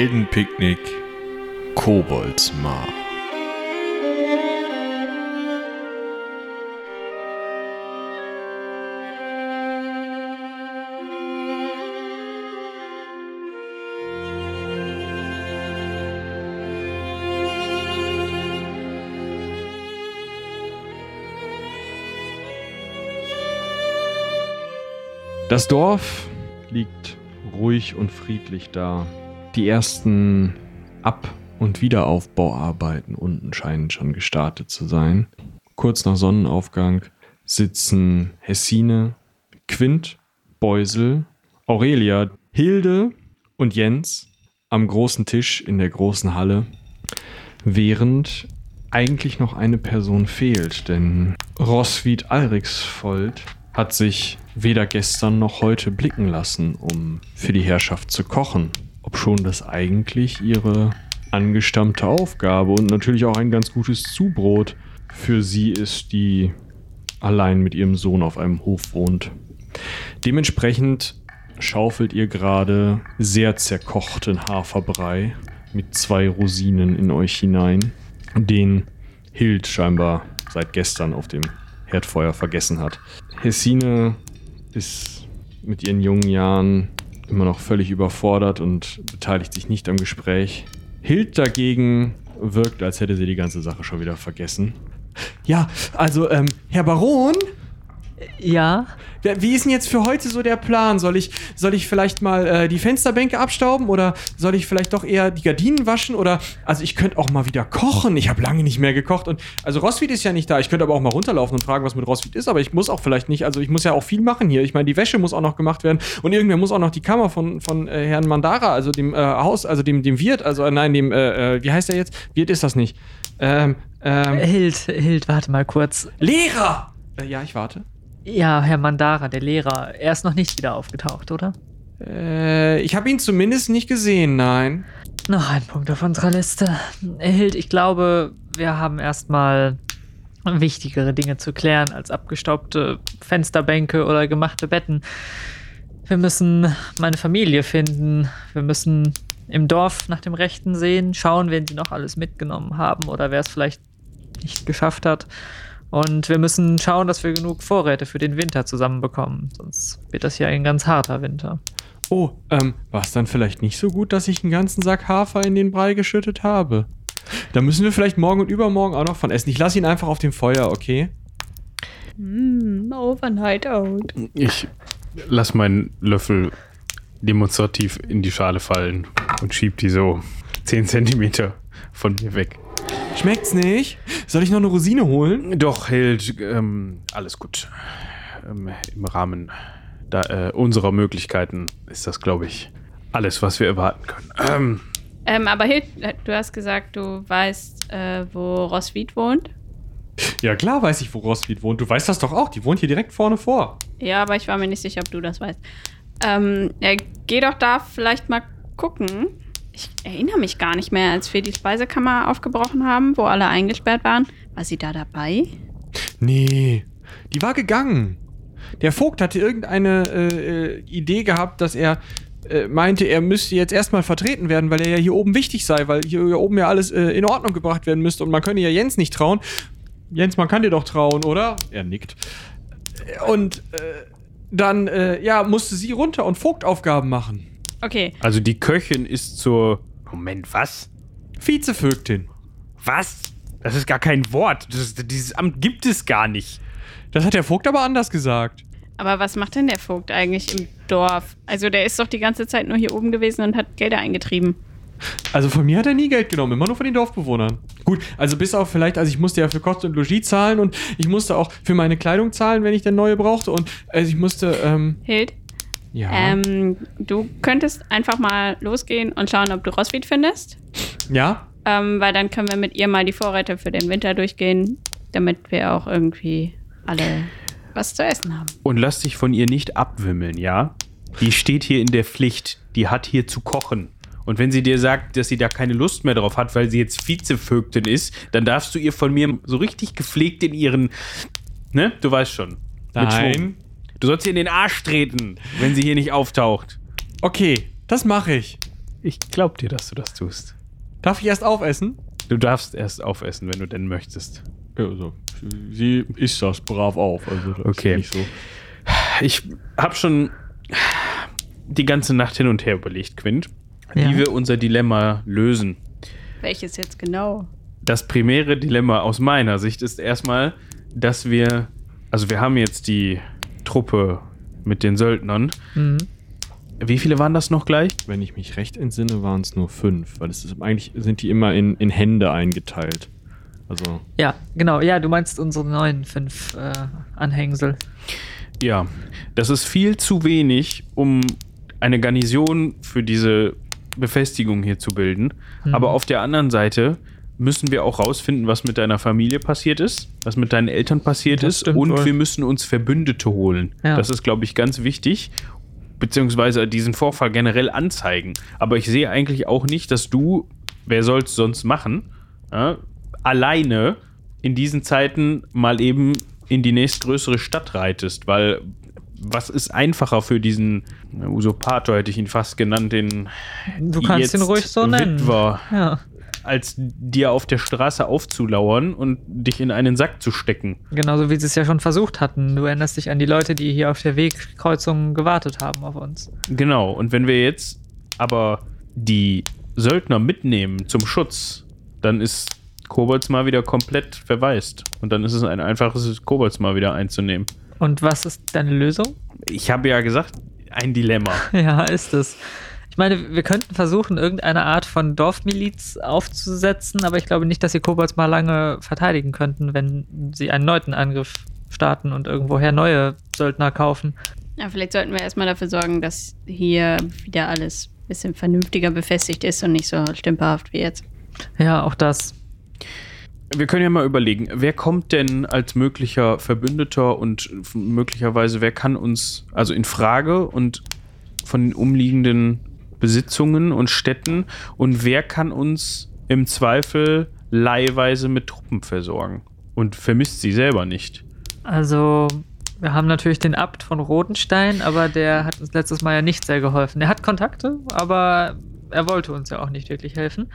Heldenpicknick Koboldsmar. Das Dorf liegt ruhig und friedlich da. Die ersten Ab- und Wiederaufbauarbeiten unten scheinen schon gestartet zu sein. Kurz nach Sonnenaufgang sitzen Hessine, Quint, Beusel, Aurelia, Hilde und Jens am großen Tisch in der großen Halle, während eigentlich noch eine Person fehlt, denn Roswitha Alriksvold hat sich weder gestern noch heute blicken lassen, um für die Herrschaft zu kochen, obschon das eigentlich ihre angestammte Aufgabe und natürlich auch ein ganz gutes Zubrot für sie ist, die allein mit ihrem Sohn auf einem Hof wohnt. Dementsprechend schaufelt ihr gerade sehr zerkochten Haferbrei mit zwei Rosinen in euch hinein, den Hild scheinbar seit gestern auf dem Herdfeuer vergessen hat. Hessine ist mit ihren jungen Jahren immer noch völlig überfordert und beteiligt sich nicht am Gespräch. Hild dagegen wirkt, als hätte sie die ganze Sache schon wieder vergessen. Ja, also, ähm, Herr Baron, Ja, wie ist denn jetzt für heute so der Plan? Soll ich, soll ich vielleicht mal äh, die Fensterbänke abstauben oder soll ich vielleicht doch eher die Gardinen waschen oder also ich könnte auch mal wieder kochen. Ich habe lange nicht mehr gekocht und also Roswitha ist ja nicht da. Ich könnte aber auch mal runterlaufen und fragen, was mit Roswitha ist, aber ich muss auch vielleicht nicht. Also ich muss ja auch viel machen hier. Ich meine, die Wäsche muss auch noch gemacht werden und irgendwer muss auch noch die Kammer von von äh, Herrn Mandara, also dem äh, Haus, also dem dem Wirt, also äh, nein, dem äh, äh, wie heißt er jetzt? Wirt ist das nicht. Ähm, ähm, Hild, Hild, warte mal kurz. Lehrer. Ja, ich warte. Ja, Herr Mandara, der Lehrer, er ist noch nicht wieder aufgetaucht, oder? Äh, ich habe ihn zumindest nicht gesehen, nein. Noch ein Punkt auf unserer Liste. Hild, ich glaube, wir haben erstmal wichtigere Dinge zu klären als abgestaubte Fensterbänke oder gemachte Betten. Wir müssen meine Familie finden. Wir müssen im Dorf nach dem Rechten sehen, schauen, wen sie noch alles mitgenommen haben oder wer es vielleicht nicht geschafft hat. Und wir müssen schauen, dass wir genug Vorräte für den Winter zusammenbekommen. Sonst wird das hier ein ganz harter Winter. Oh, ähm, war es dann vielleicht nicht so gut, dass ich einen ganzen Sack Hafer in den Brei geschüttet habe? Da müssen wir vielleicht morgen und übermorgen auch noch von essen. Ich lasse ihn einfach auf dem Feuer, okay? Mm, overnight out. Ich lass meinen Löffel demonstrativ in die Schale fallen und schieb die so 10 Zentimeter von mir weg. Schmeckt's nicht? Soll ich noch eine Rosine holen? Doch, Hild, ähm, alles gut. Ähm, Im Rahmen da, äh, unserer Möglichkeiten ist das, glaube ich, alles, was wir erwarten können. Ähm, Ähm, aber Hild, du hast gesagt, du weißt, äh, wo Roswitha wohnt. Ja, klar weiß ich, wo Roswitha wohnt. Du weißt das doch auch. Die wohnt hier direkt vorne vor. Ja, aber ich war mir nicht sicher, ob du das weißt. Ähm, ja, geh doch da vielleicht mal gucken. Ich erinnere mich gar nicht mehr, als wir die Speisekammer aufgebrochen haben, wo alle eingesperrt waren. War sie da dabei? Nee, die war gegangen. Der Vogt hatte irgendeine äh, äh, Idee gehabt, dass er äh, meinte, er müsste jetzt erstmal vertreten werden, weil er ja hier oben wichtig sei, weil hier, hier oben ja alles äh, in Ordnung gebracht werden müsste und man könne ja Jens nicht trauen. Jens, man kann dir doch trauen, oder? Er nickt. Und äh, dann, äh, ja, musste sie runter und Vogtaufgaben machen. Okay, also die Köchin ist zur... Moment, was? Vizevögtin. Was? Das ist gar kein Wort. Das, dieses Amt gibt es gar nicht. Das hat der Vogt aber anders gesagt. aber was macht denn der Vogt eigentlich im Dorf? Also der ist doch die ganze Zeit nur hier oben gewesen und hat Gelder eingetrieben. Also von mir hat er nie Geld genommen, immer nur von den Dorfbewohnern. Gut, also bis auf vielleicht, also ich musste ja für Kost und Logis zahlen und ich musste auch für meine Kleidung zahlen, wenn ich dann neue brauchte und also ich musste, ähm, Hild, ja. ähm, du könntest einfach mal losgehen und schauen, ob du Roswitha findest. ja? Ähm, weil dann können wir mit ihr mal die Vorräte für den Winter durchgehen, damit wir auch irgendwie alle was zu essen haben. Und lass dich von ihr nicht abwimmeln, ja? Die steht hier in der Pflicht. Die hat hier zu kochen. Und wenn sie dir sagt, dass sie da keine Lust mehr drauf hat, weil sie jetzt Vizevögtin ist, dann darfst du ihr von mir so richtig gepflegt in ihren. Ne? Du weißt schon. Nein. Du sollst ihr in den Arsch treten, wenn sie hier nicht auftaucht. Okay, das mache ich. Ich glaub dir, dass du das tust. Darf ich erst aufessen? Du darfst erst aufessen, wenn du denn möchtest. Also, sie isst das brav auf. Also das Okay. ist nicht so. Ich habe schon die ganze Nacht hin und her überlegt, Quint, Ja. wie wir unser Dilemma lösen. Welches jetzt genau? Das primäre Dilemma aus meiner Sicht ist erstmal, dass wir, also wir haben jetzt die Truppe mit den Söldnern. Mhm. Wie viele waren das noch gleich? Wenn ich mich recht entsinne, waren es nur fünf, weil es ist, eigentlich sind die immer in, in Hände eingeteilt. Also, Ja, genau. Ja, du meinst unsere neuen fünf äh, Anhängsel. Ja, das ist viel zu wenig, um eine Garnison für diese Befestigung hier zu bilden. Mhm. Aber auf der anderen Seite müssen wir auch rausfinden, was mit deiner Familie passiert ist, was mit deinen Eltern passiert Das ist und wohl. wir müssen uns Verbündete holen. Ja. Das ist, glaube ich, ganz wichtig, beziehungsweise diesen Vorfall generell anzeigen. Aber ich sehe eigentlich auch nicht, dass du, wer soll es sonst machen, ja, alleine in diesen Zeiten mal eben in die nächstgrößere Stadt reitest, weil was ist einfacher für diesen Usurpator, hätte ich ihn fast genannt, den Du kannst ihn ruhig so nennen. Witwer, Ja, als dir auf der Straße aufzulauern und dich in einen Sack zu stecken. genauso wie sie es ja schon versucht hatten. Du erinnerst dich an die Leute, die hier auf der Wegkreuzung gewartet haben auf uns. Genau, und wenn wir jetzt aber die Söldner mitnehmen zum Schutz, dann ist Kobolds mal wieder komplett verwaist. Und dann ist es ein einfaches, Kobolds mal wieder einzunehmen. Und was ist deine Lösung? Ich habe ja gesagt, ein Dilemma. Ja, ist es. Ich meine, wir könnten versuchen, irgendeine Art von Dorfmiliz aufzusetzen, aber ich glaube nicht, dass die Kobolds mal lange verteidigen könnten, wenn sie einen neuen Angriff starten und irgendwoher neue Söldner kaufen. Ja, vielleicht sollten wir erstmal dafür sorgen, dass hier wieder alles ein bisschen vernünftiger befestigt ist und nicht so stümperhaft wie jetzt. Ja, auch das. Wir können ja mal überlegen, wer kommt denn als möglicher Verbündeter und möglicherweise wer kann uns, also in Frage und von den umliegenden Besitzungen und Städten und wer kann uns im Zweifel leihweise mit Truppen versorgen und vermisst sie selber nicht? Also, wir haben natürlich den Abt von Rodenstein, aber der hat uns letztes Mal ja nicht sehr geholfen. Er hat Kontakte, aber er wollte uns ja auch nicht wirklich helfen.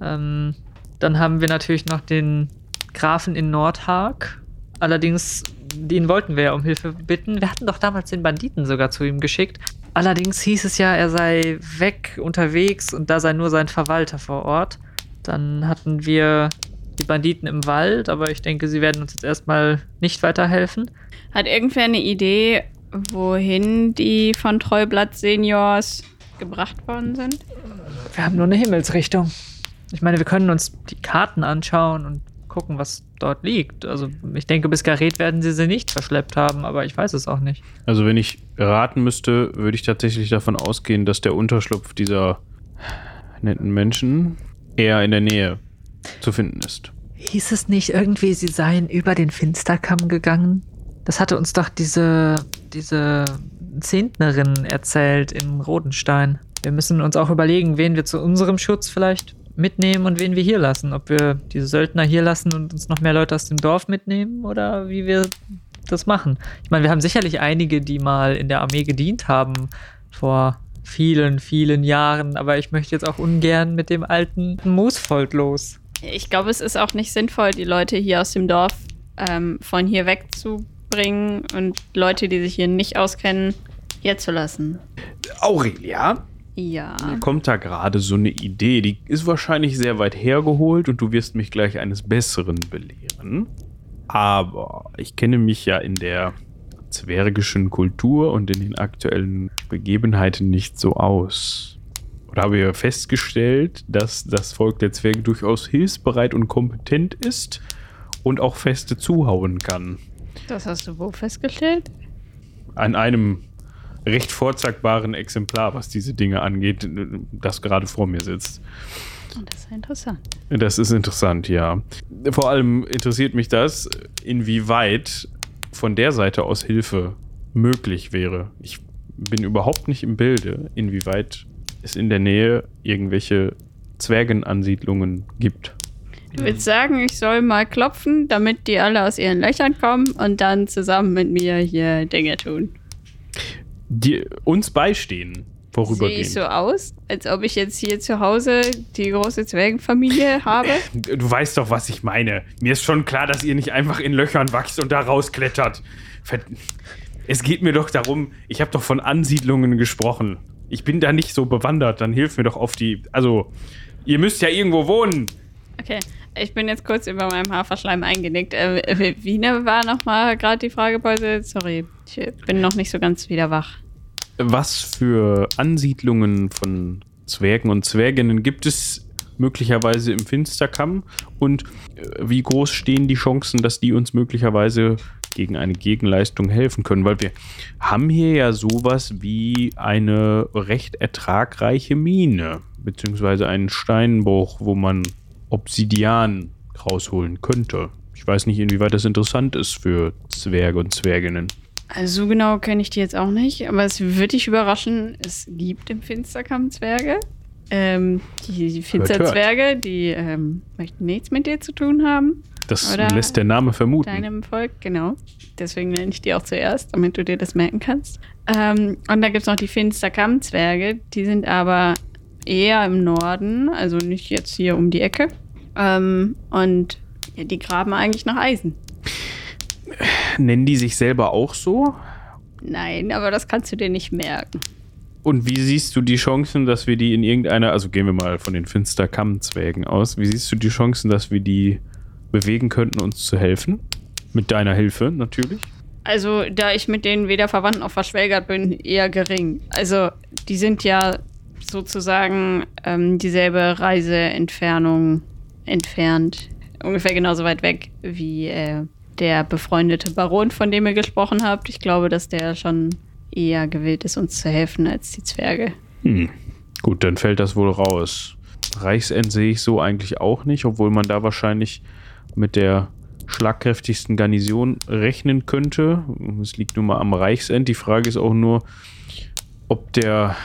Ähm, dann haben wir natürlich noch den Grafen in Nordhag. Allerdings, den wollten wir ja um Hilfe bitten. Wir hatten doch damals den Banditen sogar zu ihm geschickt. Allerdings hieß es ja, er sei weg unterwegs und da sei nur sein Verwalter vor Ort. Dann hatten wir die Banditen im Wald, aber ich denke, sie werden uns jetzt erstmal nicht weiterhelfen. Hat irgendwer eine Idee, wohin die von Treublatt Seniors gebracht worden sind? Wir haben nur eine Himmelsrichtung. Ich meine, wir können uns die Karten anschauen und gucken, was dort liegt. Also ich denke, bis Gareth werden sie sie nicht verschleppt haben, aber ich weiß es auch nicht. Also wenn ich raten müsste, würde ich tatsächlich davon ausgehen, dass der Unterschlupf dieser netten Menschen eher in der Nähe zu finden ist. Hieß es nicht irgendwie, sie seien über den Finsterkamm gegangen? Das hatte uns doch diese, diese Zehntnerin erzählt in Rodenstein. Wir müssen uns auch überlegen, wen wir zu unserem Schutz vielleicht mitnehmen und wen wir hier lassen. Ob wir diese Söldner hier lassen und uns noch mehr Leute aus dem Dorf mitnehmen oder wie wir das machen. Ich meine, wir haben sicherlich einige, die mal in der Armee gedient haben vor vielen, vielen Jahren, aber ich möchte jetzt auch ungern mit dem alten Moosvolk los. Ich glaube, es ist auch nicht sinnvoll, die Leute hier aus dem Dorf ähm, von hier wegzubringen und Leute, die sich hier nicht auskennen, hier zu lassen. Aurelia, Ja. mir kommt da gerade so eine Idee, die ist wahrscheinlich sehr weit hergeholt und du wirst mich gleich eines Besseren belehren. Aber ich kenne mich ja in der zwergischen Kultur und in den aktuellen Begebenheiten nicht so aus. Oder habe ja festgestellt, dass das Volk der Zwerge durchaus hilfsbereit und kompetent ist und auch Feste zuhauen kann. Das hast du wo festgestellt? An einem recht vorzeigbaren Exemplar, was diese Dinge angeht, das gerade vor mir sitzt. Das ist interessant. Das ist interessant, ja. Vor allem interessiert mich das, inwieweit von der Seite aus Hilfe möglich wäre. Ich bin überhaupt nicht im Bilde, inwieweit es in der Nähe irgendwelche Zwergenansiedlungen gibt. Du willst sagen, ich soll mal klopfen, damit die alle aus ihren Löchern kommen und dann zusammen mit mir hier Dinge tun. Die uns beistehen, Sehe ich so aus, als ob ich jetzt hier zu Hause die große Zwergenfamilie habe? Du weißt doch, was ich meine. Mir ist schon klar, dass ihr nicht einfach in Löchern wachst und da rausklettert. Es geht mir doch darum, ich habe doch von Ansiedlungen gesprochen. Ich bin da nicht so bewandert, dann hilf mir doch auf die. Also, ihr müsst ja irgendwo wohnen. Okay, ich bin jetzt kurz über meinem Haferschleim eingenickt. Äh, wie ne war nochmal gerade die Fragepause? Sorry, ich bin noch nicht so ganz wieder wach. Was für Ansiedlungen von Zwergen und Zwerginnen gibt es möglicherweise im Finsterkamm? Und äh, wie groß stehen die Chancen, dass die uns möglicherweise gegen eine Gegenleistung helfen können? Weil wir haben hier ja sowas wie eine recht ertragreiche Mine, beziehungsweise einen Steinbruch, wo man Obsidian rausholen könnte. Ich weiß nicht, inwieweit das interessant ist für Zwerge und Zwerginnen. Also so genau kenne ich die jetzt auch nicht, aber es wird dich überraschen, es gibt im Finsterkamm Zwerge. Ähm, die. Finsterzwerge, die ähm, möchten nichts mit dir zu tun haben. Das Oder lässt der Name vermuten. Deinem Volk, genau. Deswegen nenne ich die auch zuerst, damit du dir das merken kannst. Ähm, und da gibt es noch die Finsterkamm-Zwerge, die sind aber eher im Norden, also nicht jetzt hier um die Ecke. Ähm, und ja, die graben eigentlich nach Eisen. Nennen die sich selber auch so? Nein, aber das kannst du dir nicht merken. Und wie siehst du die Chancen, dass wir die in irgendeiner, also gehen wir mal von den Finsterkammzwergen aus, wie siehst du die Chancen, dass wir die bewegen könnten, uns zu helfen? Mit deiner Hilfe natürlich. Also, da ich mit denen weder verwandt noch verschwägert bin, eher gering. Also, die sind ja sozusagen ähm, dieselbe Reiseentfernung entfernt. Ungefähr genauso weit weg wie äh, der befreundete Baron, von dem ihr gesprochen habt. Ich glaube, dass der schon eher gewillt ist, uns zu helfen als die Zwerge. Hm. Gut, dann fällt das wohl raus. Reichsend sehe ich so eigentlich auch nicht, obwohl man da wahrscheinlich mit der schlagkräftigsten Garnison rechnen könnte. Es liegt nun mal am Reichsend. Die Frage ist auch nur, ob der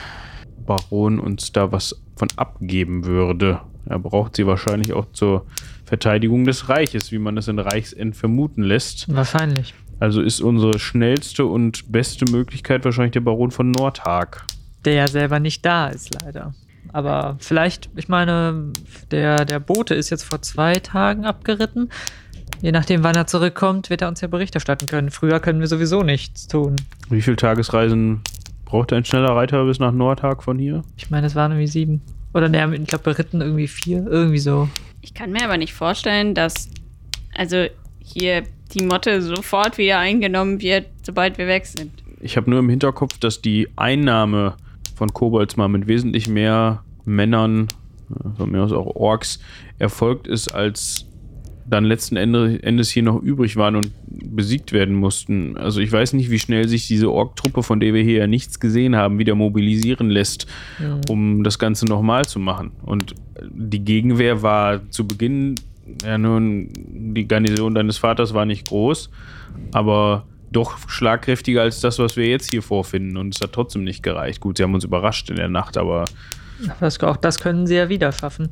Baron uns da was von abgeben würde. Er braucht sie wahrscheinlich auch zur Verteidigung des Reiches, wie man es in Reichsend vermuten lässt. Wahrscheinlich. Also ist unsere schnellste und beste Möglichkeit wahrscheinlich der Baron von Nordhag. Der ja selber nicht da ist, leider. Aber vielleicht, ich meine, der, der Bote ist jetzt vor zwei Tagen abgeritten. Je nachdem, wann er zurückkommt, wird er uns ja Bericht erstatten können. Früher können wir sowieso nichts tun. Wie viele Tagesreisen braucht ein schneller Reiter bis nach Nordhag von hier? Ich meine, es waren irgendwie sieben. Oder ne, ich glaube, beritten irgendwie vier. Irgendwie so. Ich kann mir aber nicht vorstellen, dass also hier die Motte sofort wieder eingenommen wird, sobald wir weg sind. Ich habe nur im Hinterkopf, dass die Einnahme von Kobolds mal mit wesentlich mehr Männern, äh, von mir aus auch Orks, erfolgt ist, als dann letzten Ende, Endes hier noch übrig waren und besiegt werden mussten. Also ich weiß nicht, wie schnell sich diese Ork-Truppe, von der wir hier ja nichts gesehen haben, wieder mobilisieren lässt, um das Ganze nochmal zu machen. Und die Gegenwehr war zu Beginn, ja nun, die Garnison deines Vaters war nicht groß, aber doch schlagkräftiger als das, was wir jetzt hier vorfinden. Und es hat trotzdem nicht gereicht. Gut, sie haben uns überrascht in der Nacht, aber Das, auch das können sie ja wieder schaffen.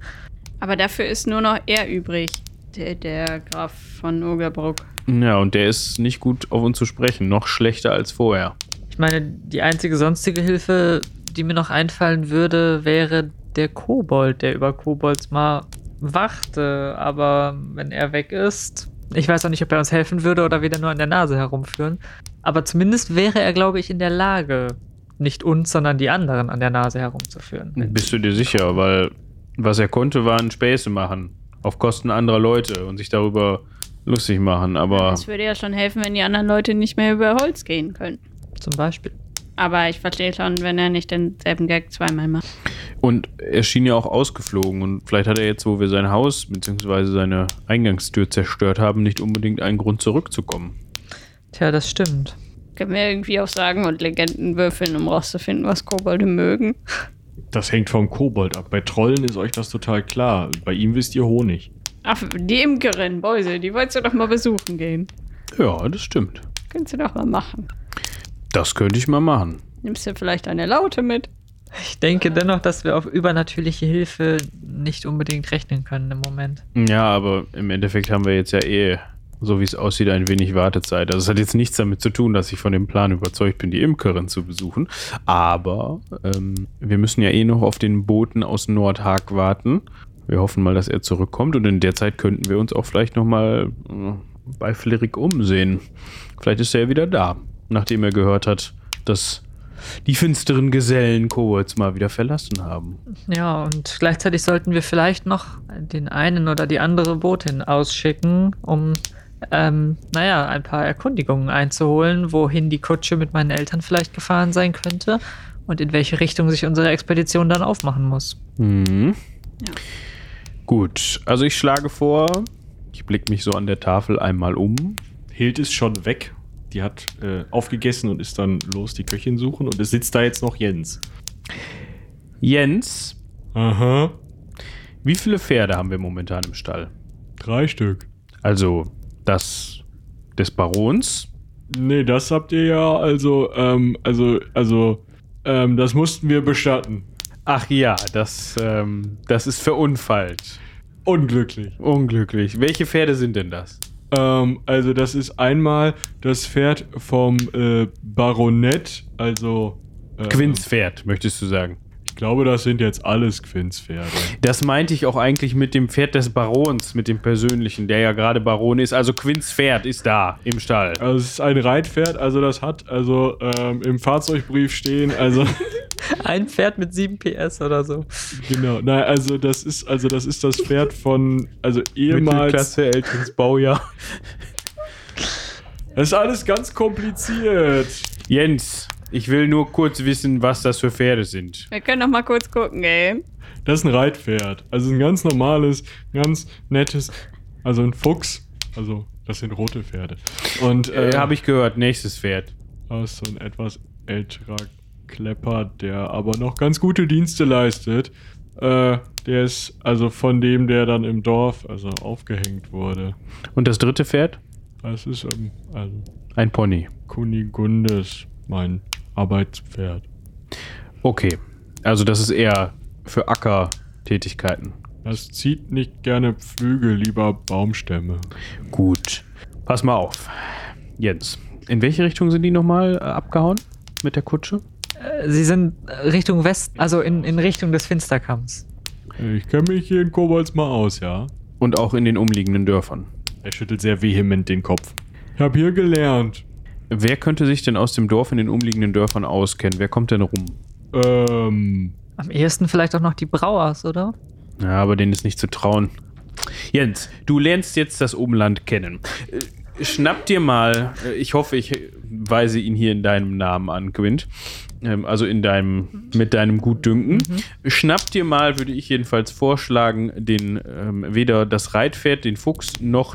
Aber dafür ist nur noch er übrig, der, der Graf von Ogerbruck. ja, und der ist nicht gut auf uns zu sprechen. Noch schlechter als vorher. Ich meine, die einzige sonstige Hilfe, die mir noch einfallen würde, wäre der Kobold, der über Kobolds mal wachte. Aber wenn er weg ist, ich weiß auch nicht, ob er uns helfen würde oder wieder nur an der Nase herumführen. Aber zumindest wäre er, glaube ich, in der Lage, nicht uns, sondern die anderen an der Nase herumzuführen. Bist du dir sicher? Weil was er konnte, waren Späße machen. Auf Kosten anderer Leute und sich darüber lustig machen. Aber Es würde ja schon helfen, wenn die anderen Leute nicht mehr über Holz gehen können. Zum Beispiel. Aber ich verstehe schon, wenn er nicht denselben Gag zweimal macht. Und er schien ja auch ausgeflogen und vielleicht hat er jetzt, wo wir sein Haus bzw. seine Eingangstür zerstört haben, nicht unbedingt einen Grund zurückzukommen. Tja, das stimmt. Können wir irgendwie auch sagen und Legenden würfeln, um rauszufinden, was Kobolde mögen? Das hängt vom Kobold ab. Bei Trollen ist euch das total klar. Bei ihm wisst ihr Honig. Ach, die Imkerin, Beuse, die wolltest du doch mal besuchen gehen. Ja, das stimmt. Könntest du doch mal machen. Das könnte ich mal machen. Nimmst du vielleicht eine Laute mit? Ich denke dennoch, dass wir auf übernatürliche Hilfe nicht unbedingt rechnen können im Moment. Ja, aber im Endeffekt haben wir jetzt ja eh so wie es aussieht, ein wenig Wartezeit. Also es hat jetzt nichts damit zu tun, dass ich von dem Plan überzeugt bin, die Imkerin zu besuchen. Aber ähm, wir müssen ja eh noch auf den Boten aus Nordhag warten. Wir hoffen mal, dass er zurückkommt und in der Zeit könnten wir uns auch vielleicht noch mal äh, bei Flirik umsehen. Vielleicht ist er ja wieder da, nachdem er gehört hat, dass die finsteren Gesellen Kobolds mal wieder verlassen haben. Ja, und gleichzeitig sollten wir vielleicht noch den einen oder die andere Botin ausschicken, um, ähm, naja, ein paar Erkundigungen einzuholen, wohin die Kutsche mit meinen Eltern vielleicht gefahren sein könnte und in welche Richtung sich unsere Expedition dann aufmachen muss. Mhm. Ja. Gut, also ich schlage vor, ich blicke mich so an der Tafel einmal um. Hild ist schon weg. Die hat äh, aufgegessen und ist dann los die Köchin suchen und es sitzt da jetzt noch Jens. Jens, Aha. wie viele Pferde haben wir momentan im Stall? Drei Stück. Also das des Barons, Nee, das habt ihr ja, also, ähm, also, also, ähm, das mussten wir bestatten. Ach ja, das, ähm, das ist verunfallt. Unglücklich. Unglücklich. Welche Pferde sind denn das? Ähm, also das ist einmal das Pferd vom äh, Baronett, also äh, Quinns Pferd, möchtest du sagen? Ich glaube, das sind jetzt alles Quinns Pferde. Das meinte ich auch eigentlich mit dem Pferd des Barons, mit dem persönlichen, der ja gerade Baron ist. Also Quinns Pferd ist da im Stall. Also es ist ein Reitpferd, also das hat also ähm, im Fahrzeugbrief stehen, also Ein Pferd mit 7 PS oder so. genau, nein, also das ist also das ist das Pferd von also ehemals. Mittelklasse, älteres Baujahr. Das ist alles ganz kompliziert. Jens, ich will nur kurz wissen, was das für Pferde sind. Wir können doch mal kurz gucken, ey. Das ist ein Reitpferd, also ein ganz normales, ganz nettes, also ein Fuchs, also das sind rote Pferde. Und Äh, Habe ich gehört, nächstes Pferd. Das ist so ein etwas älterer Klepper, der aber noch ganz gute Dienste leistet. Äh, der ist also von dem, der dann im Dorf also aufgehängt wurde. Und das dritte Pferd? Das ist ähm, also Ein Pony. Kunigundes, mein Arbeitspferd. Okay. Also das ist eher für Ackertätigkeiten. Das zieht nicht gerne Pflüge, lieber Baumstämme. Gut. Pass mal auf. Jens, in welche Richtung sind die nochmal äh, abgehauen mit der Kutsche? Äh, Sie sind Richtung West, also in, in Richtung des Finsterkamms. Ich kenne mich hier in Kobolds mal aus, ja? Und auch in den umliegenden Dörfern. Er schüttelt sehr vehement den Kopf. Ich habe hier gelernt. Wer könnte sich denn aus dem Dorf in den umliegenden Dörfern auskennen? Wer kommt denn rum? Ähm, Am ehesten vielleicht auch noch die Brauers, oder? Ja, aber denen ist nicht zu trauen. Jens, du lernst jetzt das Umland kennen. Äh, Schnapp dir mal, äh, ich hoffe, ich weise ihn hier in deinem Namen an, Quint. Ähm, Also in deinem, mit deinem Gutdünken. Schnapp dir mal, würde ich jedenfalls vorschlagen, den, ähm, weder das Reitpferd, den Fuchs, noch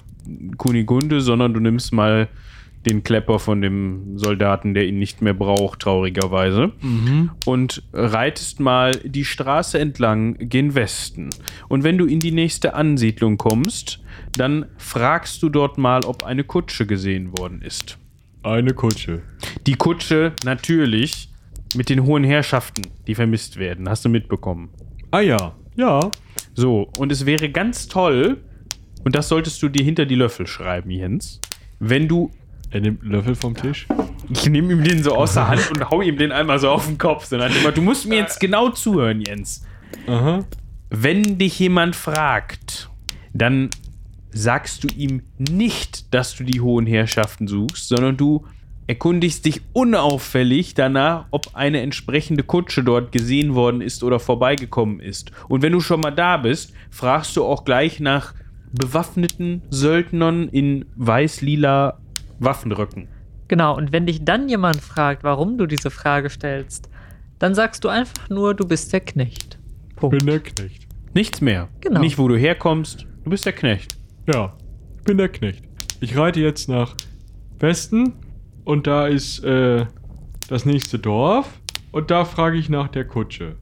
Kunigunde, sondern du nimmst mal den Klepper von dem Soldaten, der ihn nicht mehr braucht, traurigerweise und reitest mal die Straße entlang gen Westen. Und wenn du in die nächste Ansiedlung kommst, dann fragst du dort mal, ob eine Kutsche gesehen worden ist. eine Kutsche. Die Kutsche natürlich mit den hohen Herrschaften, die vermisst werden. Hast du mitbekommen? Ah ja, ja. So, und es wäre ganz toll, und das solltest du dir hinter die Löffel schreiben, Jens, wenn du Er nimmt einen Löffel vom Tisch. Ich nehme ihm den so aus der Hand und hau ihm den einmal so auf den Kopf. Motto, du musst mir jetzt genau zuhören, Jens. Aha. Wenn dich jemand fragt, dann sagst du ihm nicht, dass du die hohen Herrschaften suchst, sondern du erkundigst dich unauffällig danach, ob eine entsprechende Kutsche dort gesehen worden ist oder vorbeigekommen ist. Und wenn du schon mal da bist, fragst du auch gleich nach bewaffneten Söldnern in weiß-lila Waffenröcken. Genau, und wenn dich dann jemand fragt, warum du diese Frage stellst, dann sagst du einfach nur, du bist der Knecht. Punkt. Bin der Knecht. Nichts mehr. Genau. Nicht, wo du herkommst. Du bist der Knecht. Ja, ich bin der Knecht. Ich reite jetzt nach Westen und da ist äh, das nächste Dorf und da frage ich nach der Kutsche.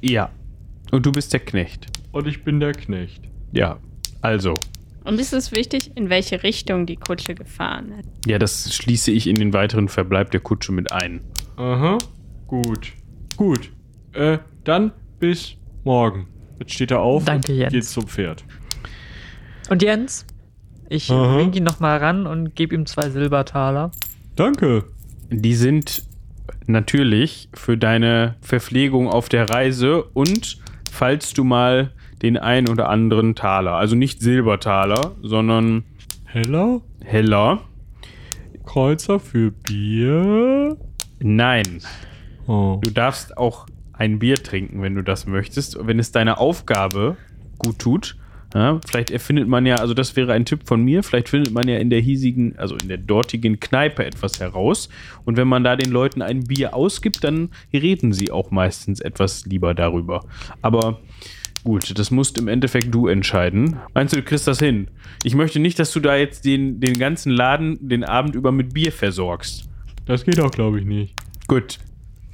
Ja. Und du bist der Knecht. Und ich bin der Knecht. Ja. Also. Und ist es wichtig, in welche Richtung die Kutsche gefahren ist? Ja, das schließe ich in den weiteren Verbleib der Kutsche mit ein. Aha, gut. Gut. Äh, dann bis morgen. Jetzt steht er auf Danke, und Jens. geht zum Pferd. Und Jens, Ich Aha. wink ihn nochmal ran und gebe ihm zwei Silbertaler. Danke. Die sind natürlich für deine Verpflegung auf der Reise und falls du mal den ein oder anderen Taler, also nicht Silbertaler, sondern Heller? heller. Kreuzer für Bier? Nein, Oh. du darfst auch ein Bier trinken, wenn du das möchtest, wenn es deine Aufgabe gut tut. Ja, vielleicht erfindet man ja, also das wäre ein Tipp von mir, vielleicht findet man ja in der hiesigen, also in der dortigen Kneipe etwas heraus. Und wenn man da den Leuten ein Bier ausgibt, dann reden sie auch meistens etwas lieber darüber. Aber gut, das musst im Endeffekt du entscheiden. Meinst du, du kriegst das hin? Ich möchte nicht, dass du da jetzt den, den ganzen Laden den Abend über mit Bier versorgst. Das geht auch, glaube ich, nicht. Gut,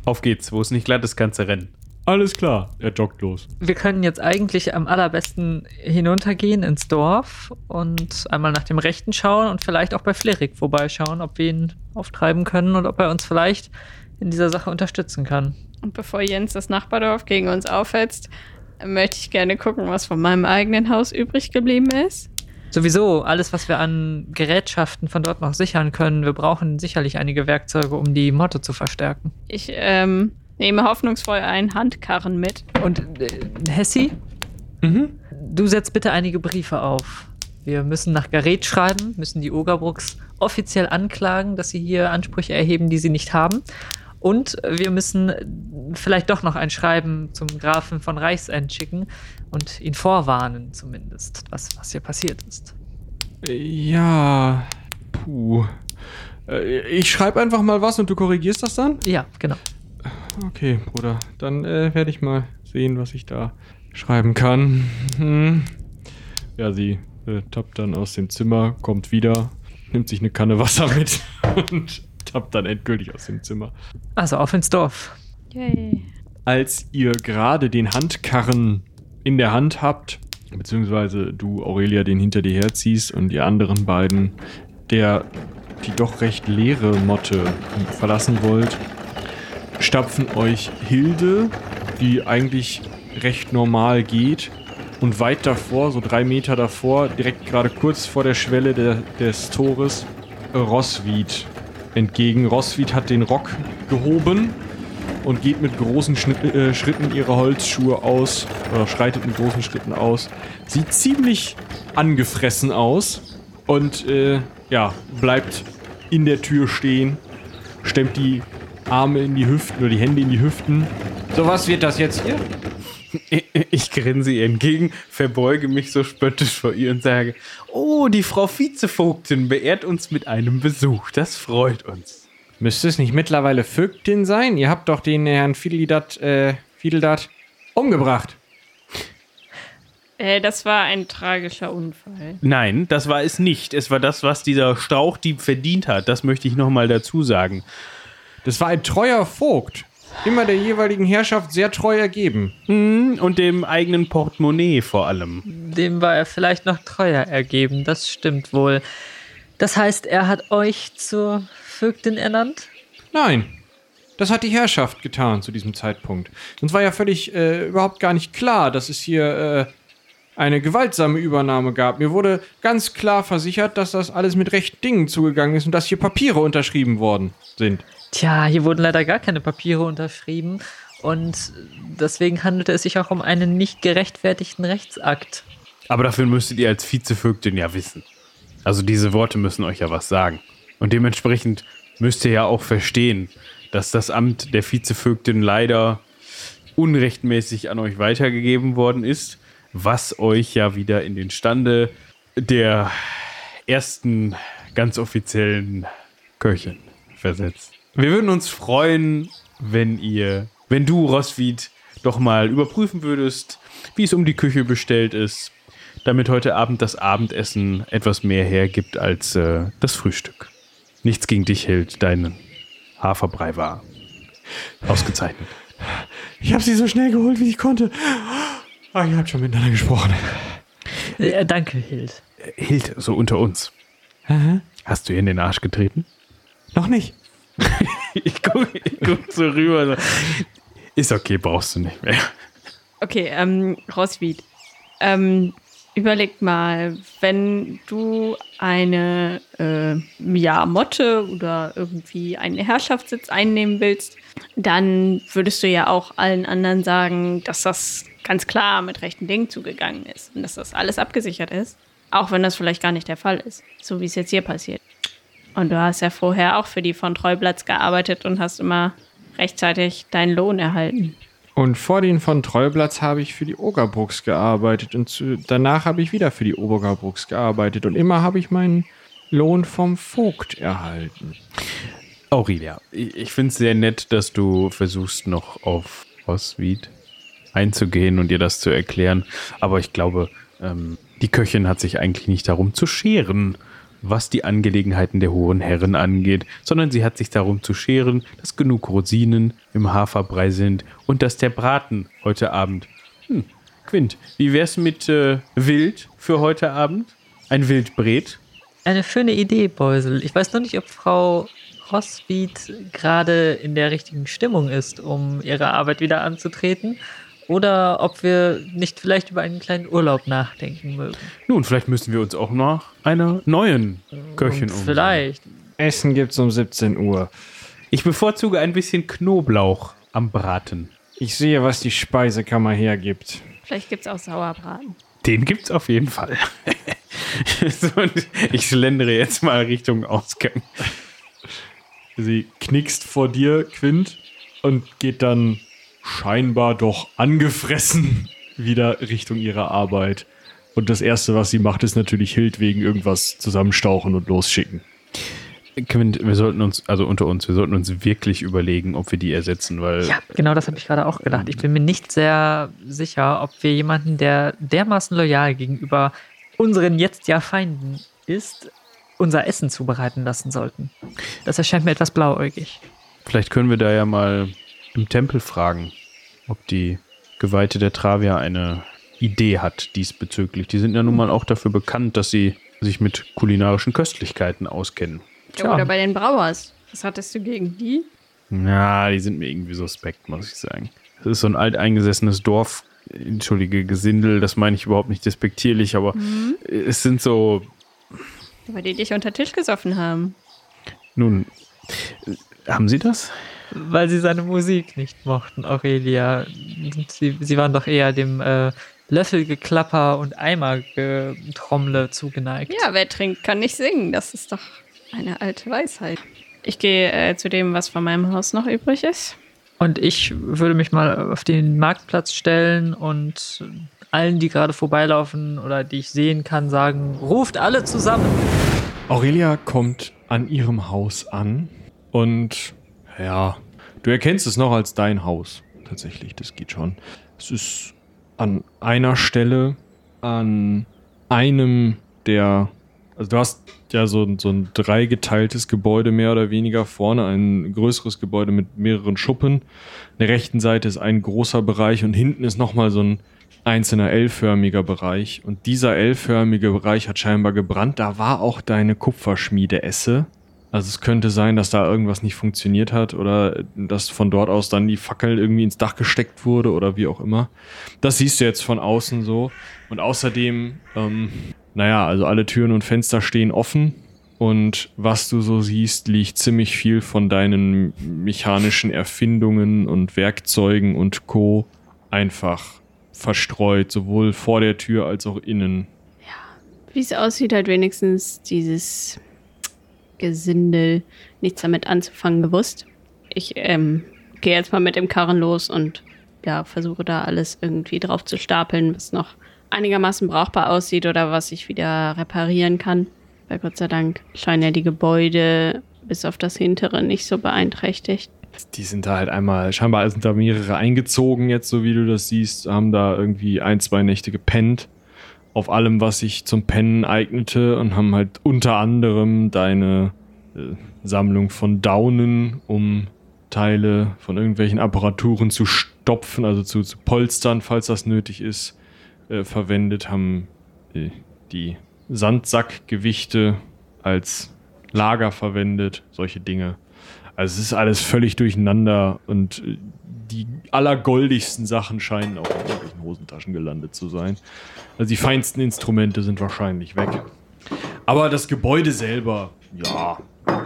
auf geht's. Wo es nicht glatt ist, kannst du rennen. Alles klar. Er joggt los. Wir können jetzt eigentlich am allerbesten hinuntergehen ins Dorf und einmal nach dem Rechten schauen und vielleicht auch bei Flerik vorbeischauen, ob wir ihn auftreiben können und ob er uns vielleicht in dieser Sache unterstützen kann. Und bevor Jens das Nachbardorf gegen uns aufhetzt, möchte ich gerne gucken, was von meinem eigenen Haus übrig geblieben ist. Sowieso, alles, was wir an Gerätschaften von dort noch sichern können, wir brauchen sicherlich einige Werkzeuge, um die Motte zu verstärken. Ich ähm, nehme hoffnungsvoll einen Handkarren mit. Und äh, Hessi, Mhm. du setzt bitte einige Briefe auf. Wir müssen nach Gareth schreiben, müssen die Ogerbrucks offiziell anklagen, dass sie hier Ansprüche erheben, die sie nicht haben. Und wir müssen vielleicht doch noch ein Schreiben zum Grafen von Reichsend schicken und ihn vorwarnen, zumindest, was, was hier passiert ist. Ja. Puh. Äh, Ich schreibe einfach mal was und du korrigierst das dann? Ja, genau. Okay, Bruder. Dann äh, werde ich mal sehen, was ich da schreiben kann. Hm. Ja, sie äh, tappt dann aus dem Zimmer, kommt wieder, nimmt sich eine Kanne Wasser mit und tappt dann endgültig aus dem Zimmer. Also auf ins Dorf. Yay. Als ihr gerade den Handkarren in der Hand habt, beziehungsweise du, Aurelia, den hinter dir herziehst und die anderen beiden, der die doch recht leere Motte verlassen wollt, stapfen euch Hilde, die eigentlich recht normal geht, und weit davor, so drei Meter davor, direkt gerade kurz vor der Schwelle der, des Tores, Roswied entgegen. Roswied hat den Rock gehoben und geht mit großen Schnitt, äh, Schritten ihre Holzschuhe aus, oder schreitet mit großen Schritten aus. Sieht ziemlich angefressen aus und äh, ja, bleibt in der Tür stehen, stemmt die Arme in die Hüften oder die Hände in die Hüften. So, was wird das jetzt hier? Ich grinse ihr entgegen, verbeuge mich so spöttisch vor ihr und sage: Oh, die Frau Vizevogtin beehrt uns mit einem Besuch. Das freut uns. Müsste es nicht mittlerweile Vögtin sein? Ihr habt doch den Herrn Fiedeldat, äh, Fiedeldat umgebracht. Äh, das war ein tragischer Unfall. Nein, das war es nicht. Es war das, was dieser Strauchdieb verdient hat. Das möchte ich nochmal dazu sagen. Das war ein treuer Vogt. Immer der jeweiligen Herrschaft sehr treu ergeben. Hm, Und dem eigenen Portemonnaie vor allem. Dem war er vielleicht noch treuer ergeben, das stimmt wohl. Das heißt, er hat euch zur Vögtin ernannt? Nein, das hat die Herrschaft getan zu diesem Zeitpunkt. Uns war ja völlig äh, überhaupt gar nicht klar, dass es hier äh, eine gewaltsame Übernahme gab. Mir wurde ganz klar versichert, dass das alles mit rechten Dingen zugegangen ist und dass hier Papiere unterschrieben worden sind. Tja, hier wurden leider gar keine Papiere unterschrieben und deswegen handelte es sich auch um einen nicht gerechtfertigten Rechtsakt. Aber dafür müsstet ihr als Vizevögtin ja wissen. Also diese Worte müssen euch ja was sagen. Und dementsprechend müsst ihr ja auch verstehen, dass das Amt der Vizevögtin leider unrechtmäßig an euch weitergegeben worden ist, was euch ja wieder in den Stande der ersten ganz offiziellen Köchin versetzt. Wir würden uns freuen, wenn ihr, wenn du, Roswitha, doch mal überprüfen würdest, wie es um die Küche bestellt ist, damit heute Abend das Abendessen etwas mehr hergibt als äh, das Frühstück. Nichts gegen dich, Hild, dein Haferbrei war ausgezeichnet. Ich habe sie so schnell geholt, wie ich konnte. Ah, ihr habt schon miteinander gesprochen. Äh, danke, Hild. Äh, Hild, so unter uns. Hast du ihr in den Arsch getreten? Noch nicht. Ich guck, ich guck so rüber. So. Ist okay, brauchst du nicht mehr. Okay, ähm, Roswied. Ähm, Überleg mal, wenn du eine äh, ja, Motte oder irgendwie einen Herrschaftssitz einnehmen willst, dann würdest du ja auch allen anderen sagen, dass das ganz klar mit rechten Dingen zugegangen ist und dass das alles abgesichert ist. Auch wenn das vielleicht gar nicht der Fall ist, so wie es jetzt hier passiert. Und du hast ja vorher auch für die von Treublatz gearbeitet und hast immer rechtzeitig deinen Lohn erhalten. Und vor den von Treublatz habe ich für die Ogerbrucks gearbeitet und zu, danach habe ich wieder für die Ogerbrucks gearbeitet und immer habe ich meinen Lohn vom Vogt erhalten. Aurelia, ich, ich finde es sehr nett, dass du versuchst, noch auf Oswied einzugehen und dir das zu erklären. Aber ich glaube, ähm, die Köchin hat sich eigentlich nicht darum zu scheren, was die Angelegenheiten der hohen Herren angeht, sondern sie hat sich darum zu scheren, dass genug Rosinen im Haferbrei sind und dass der Braten heute Abend. Hm, Quint, wie wär's mit äh, Wild für heute Abend? Ein Wildbret? Eine schöne Idee, Beusel. Ich weiß nur nicht, ob Frau Roswied gerade in der richtigen Stimmung ist, um ihre Arbeit wieder anzutreten. Oder ob wir nicht vielleicht über einen kleinen Urlaub nachdenken mögen. Nun, vielleicht müssen wir uns auch nach einer neuen Köchin umsehen. Vielleicht. Essen gibt's um 17 Uhr. Ich bevorzuge ein bisschen Knoblauch am Braten. Ich sehe, was die Speisekammer hergibt. Vielleicht gibt es auch Sauerbraten. Den gibt's auf jeden Fall. so, ich schlendere jetzt mal Richtung Ausgang. Sie knickst vor dir, Quint, und geht dann scheinbar doch angefressen wieder Richtung ihrer Arbeit. Und das Erste, was sie macht, ist natürlich Hild wegen irgendwas zusammenstauchen und losschicken. Quint, wir sollten uns, also unter uns, wir sollten uns wirklich überlegen, ob wir die ersetzen, weil Ja, genau das habe ich gerade auch gedacht. Ich bin mir nicht sehr sicher, ob wir jemanden, der dermaßen loyal gegenüber unseren jetzt ja Feinden ist, unser Essen zubereiten lassen sollten. Das erscheint mir etwas blauäugig. vielleicht können wir da ja mal im Tempel fragen, ob die Geweihte der Travia eine Idee hat diesbezüglich. Die sind ja nun mal auch dafür bekannt, dass sie sich mit kulinarischen Köstlichkeiten auskennen. Ja, oder bei den Brauers. Was hattest du gegen die? Ja, die sind mir irgendwie suspekt, muss ich sagen. Das ist so ein alteingesessenes Dorf, entschuldige Gesindel, das meine ich überhaupt nicht despektierlich, aber es sind so, Weil die dich unter Tisch gesoffen haben. nun, haben sie das? Weil sie seine Musik nicht mochten, Aurelia. Sie, sie waren doch eher dem äh, Löffelgeklapper und Eimergetrommle zugeneigt. Ja, wer trinkt, kann nicht singen. Das ist doch eine alte Weisheit. Ich gehe äh, zu dem, was von meinem Haus noch übrig ist. Und ich würde mich mal auf den Marktplatz stellen und allen, die gerade vorbeilaufen oder die ich sehen kann, sagen, ruft alle zusammen. Aurelia kommt an ihrem Haus an und ja, du erkennst es noch als dein Haus. Tatsächlich, das geht schon. Es ist an einer Stelle, an einem der, also du hast ja so, ein- so ein dreigeteiltes Gebäude mehr oder weniger vorne, ein größeres Gebäude mit mehreren Schuppen. An der rechten Seite ist ein großer Bereich und hinten ist nochmal so ein einzelner L-förmiger Bereich. Und dieser L-förmige Bereich hat scheinbar gebrannt. Da war auch deine Kupferschmiede Esse. Also es könnte sein, dass da irgendwas nicht funktioniert hat oder dass von dort aus dann die Fackel irgendwie ins Dach gesteckt wurde oder wie auch immer. Das siehst du jetzt von außen so. Und außerdem, ähm, naja, also alle Türen und Fenster stehen offen. Und was du so siehst, liegt ziemlich viel von deinen mechanischen Erfindungen und Werkzeugen und Co. einfach verstreut, sowohl vor der Tür als auch innen. Wie es aussieht, halt wenigstens dieses Gesindel nichts damit anzufangen gewusst. Ich ähm, gehe jetzt mal mit dem Karren los und ja, versuche da alles irgendwie drauf zu stapeln, was noch einigermaßen brauchbar aussieht oder was ich wieder reparieren kann. Weil Gott sei Dank scheinen ja die Gebäude bis auf das hintere nicht so beeinträchtigt. Die sind da halt einmal, scheinbar sind da mehrere eingezogen jetzt, so wie du das siehst, haben da irgendwie ein, zwei Nächte gepennt auf allem, was sich zum Pennen eignete und haben halt unter anderem deine äh, Sammlung von Daunen, um Teile von irgendwelchen Apparaturen zu stopfen, also zu, zu polstern, falls das nötig ist, äh, verwendet, haben äh, die Sandsackgewichte als Lager verwendet, solche Dinge. Also es ist alles völlig durcheinander und äh, die allergoldigsten Sachen scheinen auch in irgendwelchen Hosentaschen gelandet zu sein. Also die feinsten Instrumente sind wahrscheinlich weg. Aber das Gebäude selber, ja,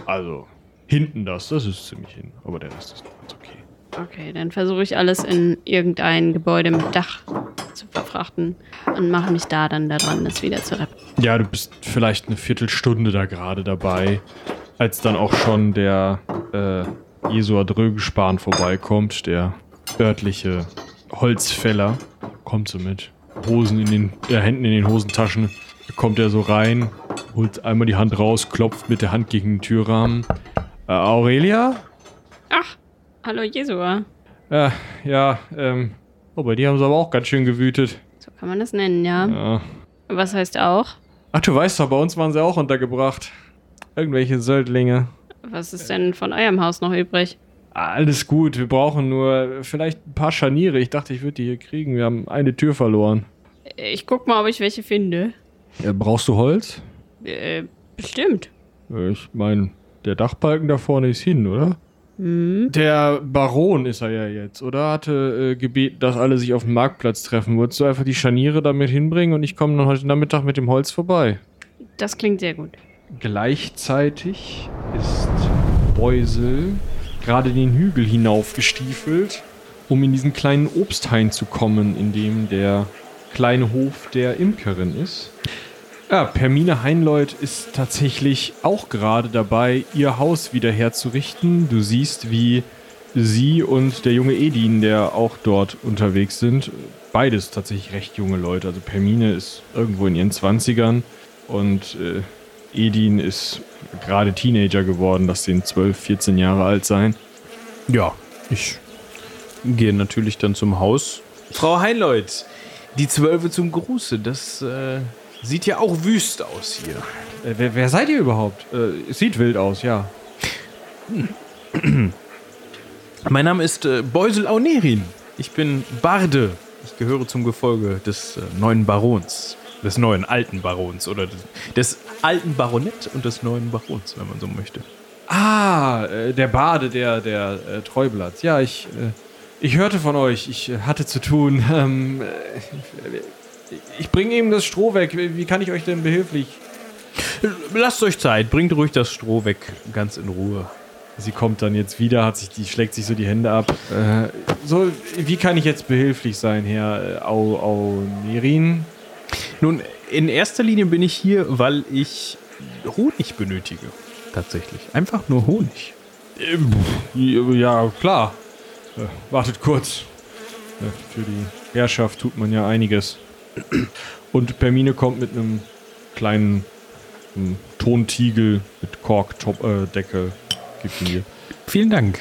also hinten das, das ist ziemlich hin. Aber der Rest ist ganz okay. Okay, dann versuche ich alles in irgendein Gebäude mit Dach zu verfrachten und mache mich da dann daran, das wieder zu reparieren. Ja, du bist vielleicht eine Viertelstunde da gerade dabei, als dann auch schon der äh, Jesua Drögenspan vorbeikommt, der örtliche Holzfäller. Kommt so mit Hosen in den äh, Händen in den Hosentaschen. Kommt er so rein, holt einmal die Hand raus, klopft mit der Hand gegen den Türrahmen. Äh, Aurelia? Ach, hallo Jesua. Äh, ja, ähm. Oh, bei dir haben sie aber auch ganz schön gewütet. So kann man das nennen, ja. Ja. Was heißt auch? Ach, du weißt doch, bei uns waren sie auch untergebracht. Irgendwelche Söldlinge. Was ist denn von eurem Haus noch übrig? Alles gut, wir brauchen nur vielleicht ein paar Scharniere. Ich dachte, ich würde die hier kriegen. Wir haben eine Tür verloren. Ich guck mal, ob ich welche finde. Ja, brauchst du Holz? Äh, bestimmt. Ich meine, der Dachbalken da vorne ist hin, oder? Der Baron ist er ja jetzt, oder? Hatte äh, gebeten, dass alle sich auf dem Marktplatz treffen. Wolltest du einfach die Scharniere damit hinbringen und ich komme dann heute Nachmittag mit dem Holz vorbei? Das klingt sehr gut. Gleichzeitig ist Beusel gerade den Hügel hinaufgestiefelt, um in diesen kleinen Obsthain zu kommen, in dem der kleine Hof der Imkerin ist. Ja, Permine Heinleut ist tatsächlich auch gerade dabei, ihr Haus wieder herzurichten. Du siehst, wie sie und der junge Edin, der auch dort unterwegs sind, beides tatsächlich recht junge Leute. Also Permine ist irgendwo in ihren 20ern und äh, Edin ist gerade Teenager geworden, das den 12, 14 Jahre alt sein. Ja, ich gehe natürlich dann zum Haus. Frau Heinleut, die Zwölfe zum Gruße, das äh, sieht ja auch wüst aus hier. Äh, wer, wer seid ihr überhaupt? Äh, es sieht wild aus, ja. Mein Name ist äh, Beusel Aunerin. Ich bin Barde. Ich gehöre zum Gefolge des äh, neuen Barons. Des neuen alten Barons oder des, des alten Baronett und des neuen Barons, wenn man so möchte. Ah, äh, der Bade, der, der äh, Treublatz. Ja, ich, äh, ich hörte von euch. Ich äh, hatte zu tun. Ähm, äh, ich bringe eben das Stroh weg. Wie kann ich euch denn behilflich? Lasst euch Zeit, bringt ruhig das Stroh weg, ganz in Ruhe. Sie kommt dann jetzt wieder, hat sich die, schlägt sich so die Hände ab. So, wie kann ich jetzt behilflich sein, Herr äh, Au? Nun, in erster Linie bin ich hier, weil ich Honig benötige. Tatsächlich. Einfach nur Honig. Ähm, Ja, klar. Äh, wartet kurz. Äh, Für die Herrschaft tut man ja einiges. Und Permine kommt mit einem kleinen Tontiegel mit Korkdeckel. Gibt mir. Vielen Dank.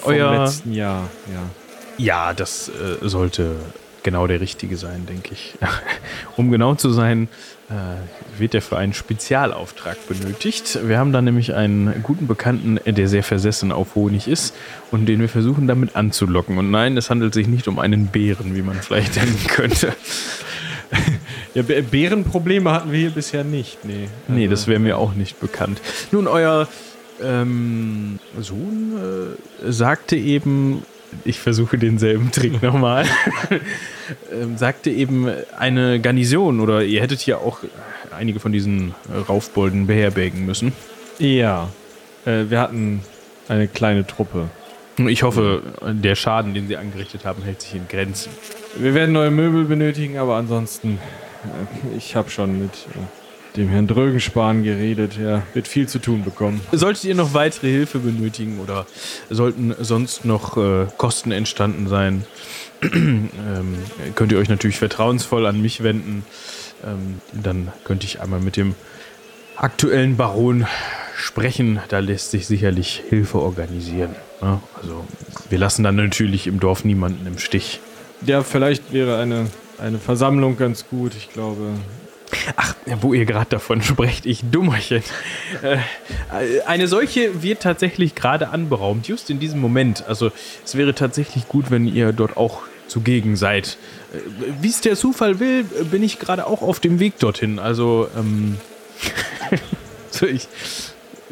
Vom Euer- letzten Jahr, ja. Ja, das äh, sollte genau der richtige sein, denke ich. um genau zu sein, äh, wird er für einen Spezialauftrag benötigt. Wir haben da nämlich einen guten Bekannten, der sehr versessen auf Honig ist und den wir versuchen damit anzulocken. Und nein, es handelt sich nicht um einen Bären, wie man vielleicht denken könnte. ja Bä- Bärenprobleme hatten wir hier bisher nicht. Nee, Nee, Also, das wäre mir auch nicht bekannt. Nun, euer ähm, Sohn äh, sagte eben, ich versuche denselben Trick nochmal, ähm, sagte eben eine Garnison oder ihr hättet hier auch einige von diesen Raufbolden beherbergen müssen. Ja. Äh, wir hatten eine kleine Truppe. Ich hoffe, der Schaden, den sie angerichtet haben, hält sich in Grenzen. Wir werden neue Möbel benötigen, aber ansonsten, äh, ich habe schon mit äh, dem Herrn Drögenspahn geredet. Er wird viel zu tun bekommen. Solltet ihr noch weitere Hilfe benötigen oder sollten sonst noch äh, Kosten entstanden sein, ähm, könnt ihr euch natürlich vertrauensvoll an mich wenden. Ähm, dann könnte ich einmal mit dem aktuellen Baron sprechen. Da lässt sich sicherlich Hilfe organisieren. Ja, also wir lassen dann natürlich im Dorf niemanden im Stich. Ja, vielleicht wäre eine, eine Versammlung ganz gut. Ich glaube, Ach, wo ihr gerade davon sprecht, ich Dummerchen. Äh, eine solche wird tatsächlich gerade anberaumt, just in diesem Moment. Also es wäre tatsächlich gut, wenn ihr dort auch zugegen seid. Äh, Wie es der Zufall will, bin ich gerade auch auf dem Weg dorthin. Also, ähm, so ich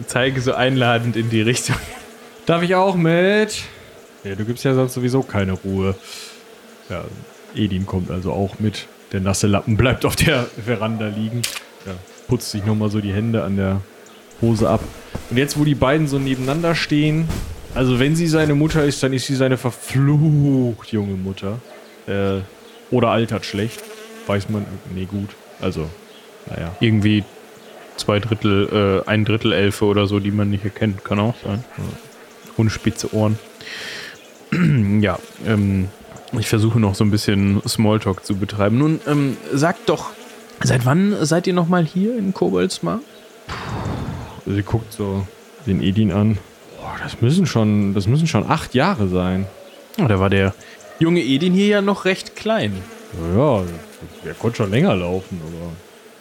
zeige so einladend in die Richtung. darf ich auch mit? Ja, du gibst ja sonst sowieso keine Ruhe. Ja, Edin kommt also auch mit. Der nasse Lappen bleibt auf der Veranda liegen. Ja, putzt sich nochmal so die Hände an der Hose ab. Und jetzt, wo die beiden so nebeneinander stehen, also wenn sie seine Mutter ist, dann ist sie seine verflucht junge Mutter. Äh, oder altert schlecht. Weiß man, nee, gut. Also, naja. Irgendwie zwei Drittel, äh, ein Drittel Elfe oder so, die man nicht erkennt. Kann auch sein. Ohne spitze Ohren. ja, ähm, ich versuche noch so ein bisschen Smalltalk zu betreiben. Nun, ähm, sagt doch, seit wann seid ihr nochmal hier in Koboldsmar? Sie guckt so den Edin an. Boah, das müssen schon, das müssen schon acht Jahre sein. Oh, da war der junge Edin hier ja noch recht klein. Ja, der konnte schon länger laufen, aber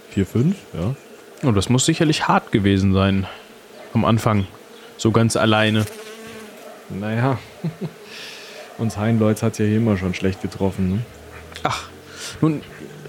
vier, fünf, ja. Oh, das muss sicherlich hart gewesen sein. Am Anfang. So ganz alleine. Naja, uns Heinleutz hat ja hier immer schon schlecht getroffen. Ne? Ach, nun,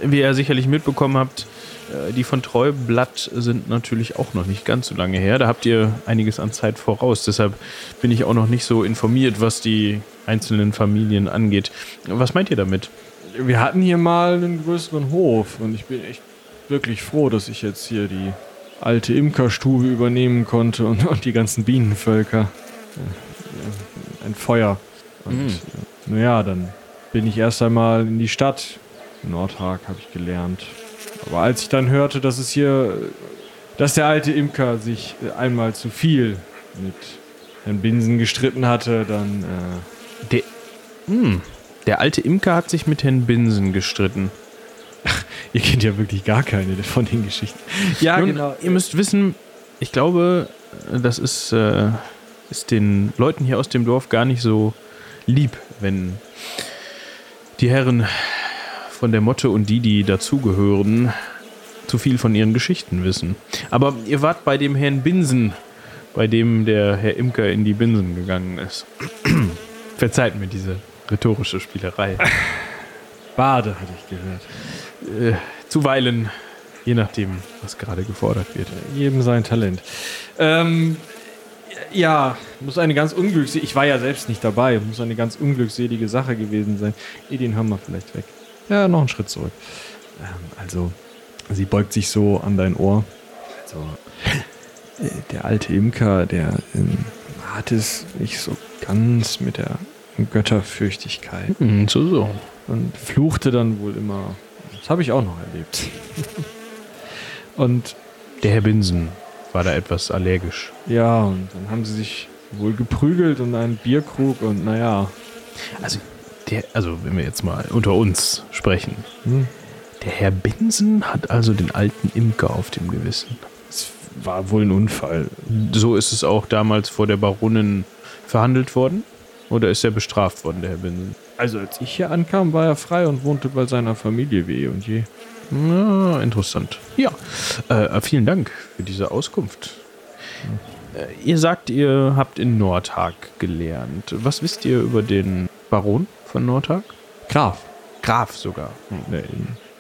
wie ihr sicherlich mitbekommen habt, äh, die von Treublatt sind natürlich auch noch nicht ganz so lange her. Da habt ihr einiges an Zeit voraus. Deshalb bin ich auch noch nicht so informiert, was die einzelnen Familien angeht. Was meint ihr damit? Wir hatten hier mal einen größeren Hof und ich bin echt wirklich froh, dass ich jetzt hier die alte Imkerstube übernehmen konnte und, und die ganzen Bienenvölker. Ein Feuer. Und Mhm. naja, dann bin ich erst einmal in die Stadt. Nordhag habe ich gelernt. Aber als ich dann hörte, dass es hier, dass der alte Imker sich einmal zu viel mit Herrn Binsen gestritten hatte, dann äh, Der, hm, der alte Imker hat sich mit Herrn Binsen gestritten. Ihr kennt ja wirklich gar keine von den Geschichten. Ja, Nun, Ihr müsst wissen, ich glaube, das ist, äh, ist den Leuten hier aus dem Dorf gar nicht so lieb, wenn die Herren von der Motte und die, die dazugehören, zu viel von ihren Geschichten wissen. Aber ihr wart bei dem Herrn Binsen, bei dem der Herr Imker in die Binsen gegangen ist. Verzeiht mir diese rhetorische Spielerei. Bade hatte ich gehört. Äh, zuweilen, je nachdem, was gerade gefordert wird. Jedem sein Talent. Ähm, ja, muss eine ganz unglückselige, ich war ja selbst nicht dabei, muss eine ganz unglückselige Sache gewesen sein. Eh, den hören wir vielleicht weg. Ja, noch einen Schritt zurück. Ähm, also, sie beugt sich so an dein Ohr. Also, der alte Imker, der ähm, hat es nicht so ganz mit der Götterfürchtigkeit Hm, so, so. und fluchte dann wohl immer. Das habe ich auch noch erlebt. und Der Herr Binsen war da etwas allergisch. Ja, und dann haben sie sich wohl geprügelt und einen Bierkrug und naja. Also, der, also wenn wir jetzt mal unter uns sprechen. Hm. Der Herr Binsen hat also den alten Imker auf dem Gewissen. Es war wohl ein Unfall. So ist es auch damals vor der Baronin verhandelt worden? Oder ist er bestraft worden, der Herr Binsen? Also als ich hier ankam, war er frei und wohnte bei seiner Familie wie eh und je. Na, interessant. Ja, äh, vielen Dank für diese Auskunft. Äh, ihr sagt, ihr habt in Nordhag gelernt. Was wisst ihr über den Baron von Nordhag? Graf. Graf sogar. Hm. Ne,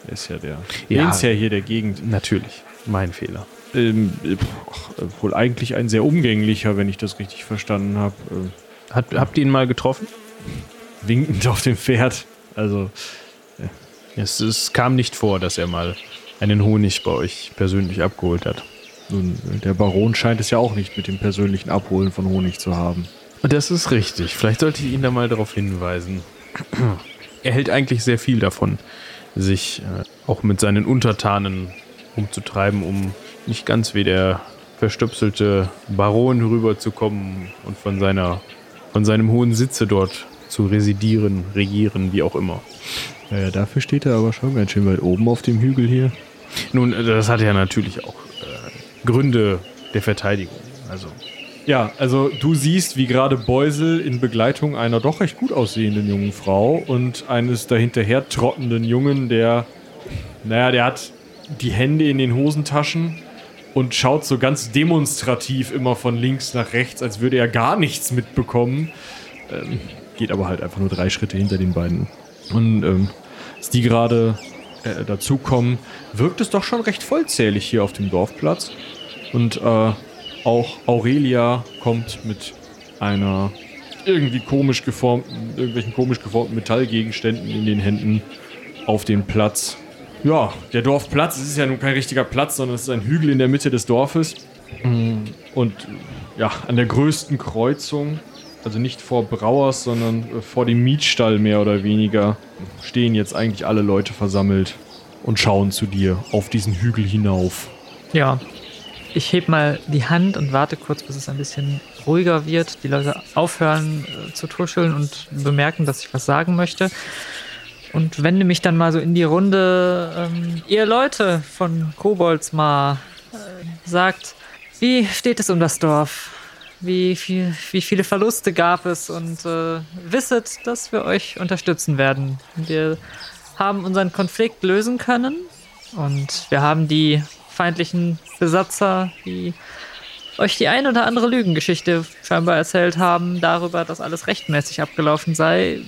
er ist ja der. Ja. Ja. ist ja hier der Gegend. Natürlich. Mein Fehler. Ähm, äh, pff, wohl eigentlich ein sehr umgänglicher, wenn ich das richtig verstanden habe. Äh, Hat, habt ihr ihn mal getroffen? winkend auf dem Pferd. Also, Es, es kam nicht vor, dass er mal einen Honig bei euch persönlich abgeholt hat. nun, der Baron scheint es ja auch nicht mit dem persönlichen Abholen von Honig zu haben. Das ist richtig. Vielleicht sollte ich ihn da mal darauf hinweisen. Er hält eigentlich sehr viel davon, sich äh, auch mit seinen Untertanen umzutreiben, um nicht ganz wie der verstöpselte Baron rüberzukommen und von seiner von seinem hohen Sitze dort zu residieren, regieren, wie auch immer. Ja, ja, dafür steht er aber schon ganz schön weit oben auf dem Hügel hier. Nun, äh, das hat ja natürlich auch äh, Gründe der Verteidigung. Also Ja, also du siehst, wie gerade Beusel in Begleitung einer doch recht gut aussehenden jungen Frau und eines dahinterher trottenden Jungen, der, naja, der hat die Hände in den Hosentaschen und schaut so ganz demonstrativ immer von links nach rechts, als würde er gar nichts mitbekommen. Ähm, geht aber halt einfach nur drei Schritte hinter den beiden. Und ähm, als die gerade äh, dazukommen, wirkt es doch schon recht vollzählig hier auf dem Dorfplatz. Und äh, auch Aurelia kommt mit einer irgendwie komisch geformten, irgendwelchen komisch geformten Metallgegenständen in den Händen auf den Platz. Ja, der Dorfplatz, es ist ja nun kein richtiger Platz, sondern es ist ein Hügel in der Mitte des Dorfes. Und ja, an der größten Kreuzung, also nicht vor Brauers, sondern äh, vor dem Mietstall mehr oder weniger, stehen jetzt eigentlich alle Leute versammelt und schauen zu dir auf diesen Hügel hinauf. Ja. Ich heb mal die Hand und warte kurz, bis es ein bisschen ruhiger wird, die Leute aufhören äh, zu tuscheln und bemerken, dass ich was sagen möchte. Und wende mich dann mal so in die Runde. Ähm, ihr Leute von Koboldsmar, äh, sagt, wie steht es um das Dorf? Wie, viel, wie viele Verluste gab es? Und äh, wisset, dass wir euch unterstützen werden. Wir haben unseren Konflikt lösen können und wir haben die feindlichen Besatzer, die euch die ein oder andere Lügengeschichte scheinbar erzählt haben, darüber, dass alles rechtmäßig abgelaufen sei,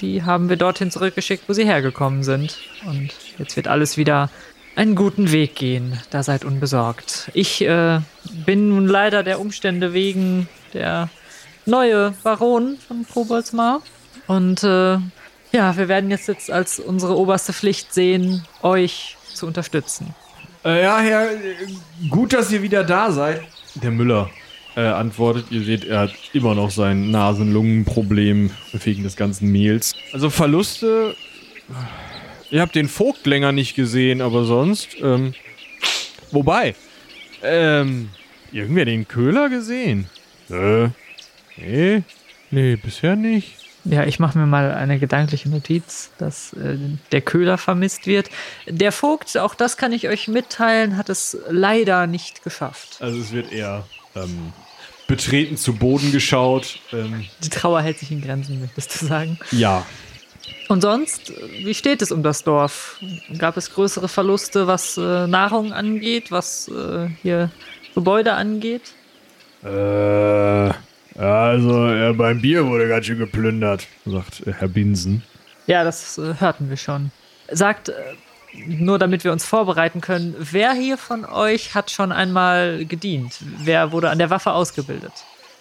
die haben wir dorthin zurückgeschickt, wo sie hergekommen sind. Und jetzt wird alles wieder einen guten Weg gehen. Da seid unbesorgt. Ich äh, bin nun leider der Umstände wegen der neue Baron von Koboldsmar. Und äh, ja, wir werden jetzt, jetzt als unsere oberste Pflicht sehen, euch zu unterstützen. Äh, ja, Herr, gut, dass ihr wieder da seid. Der Müller äh, antwortet, ihr seht, er hat immer noch sein Nasen-Lungen-Problem wegen des ganzen Mehls. Also Verluste, ihr habt den Vogt länger nicht gesehen, aber sonst, ähm, wobei, ähm, irgendwer den Köhler gesehen? Äh, nee, nee, bisher nicht. Ja, ich mache mir mal eine gedankliche Notiz, dass äh, der Köhler vermisst wird. Der Vogt, auch das kann ich euch mitteilen, hat es leider nicht geschafft. Also es wird eher ähm, betreten zu Boden geschaut. Ähm, Die Trauer hält sich in Grenzen, möchtest du sagen. ja, Und sonst, wie steht es um das Dorf? Gab es größere Verluste, was äh, Nahrung angeht, was äh, hier Gebäude angeht? Äh, also äh, beim Bier wurde ganz schön geplündert, sagt äh, Herr Binsen. Ja, das äh, hörten wir schon. Sagt, äh, nur damit wir uns vorbereiten können, wer hier von euch hat schon einmal gedient? Wer wurde an der Waffe ausgebildet?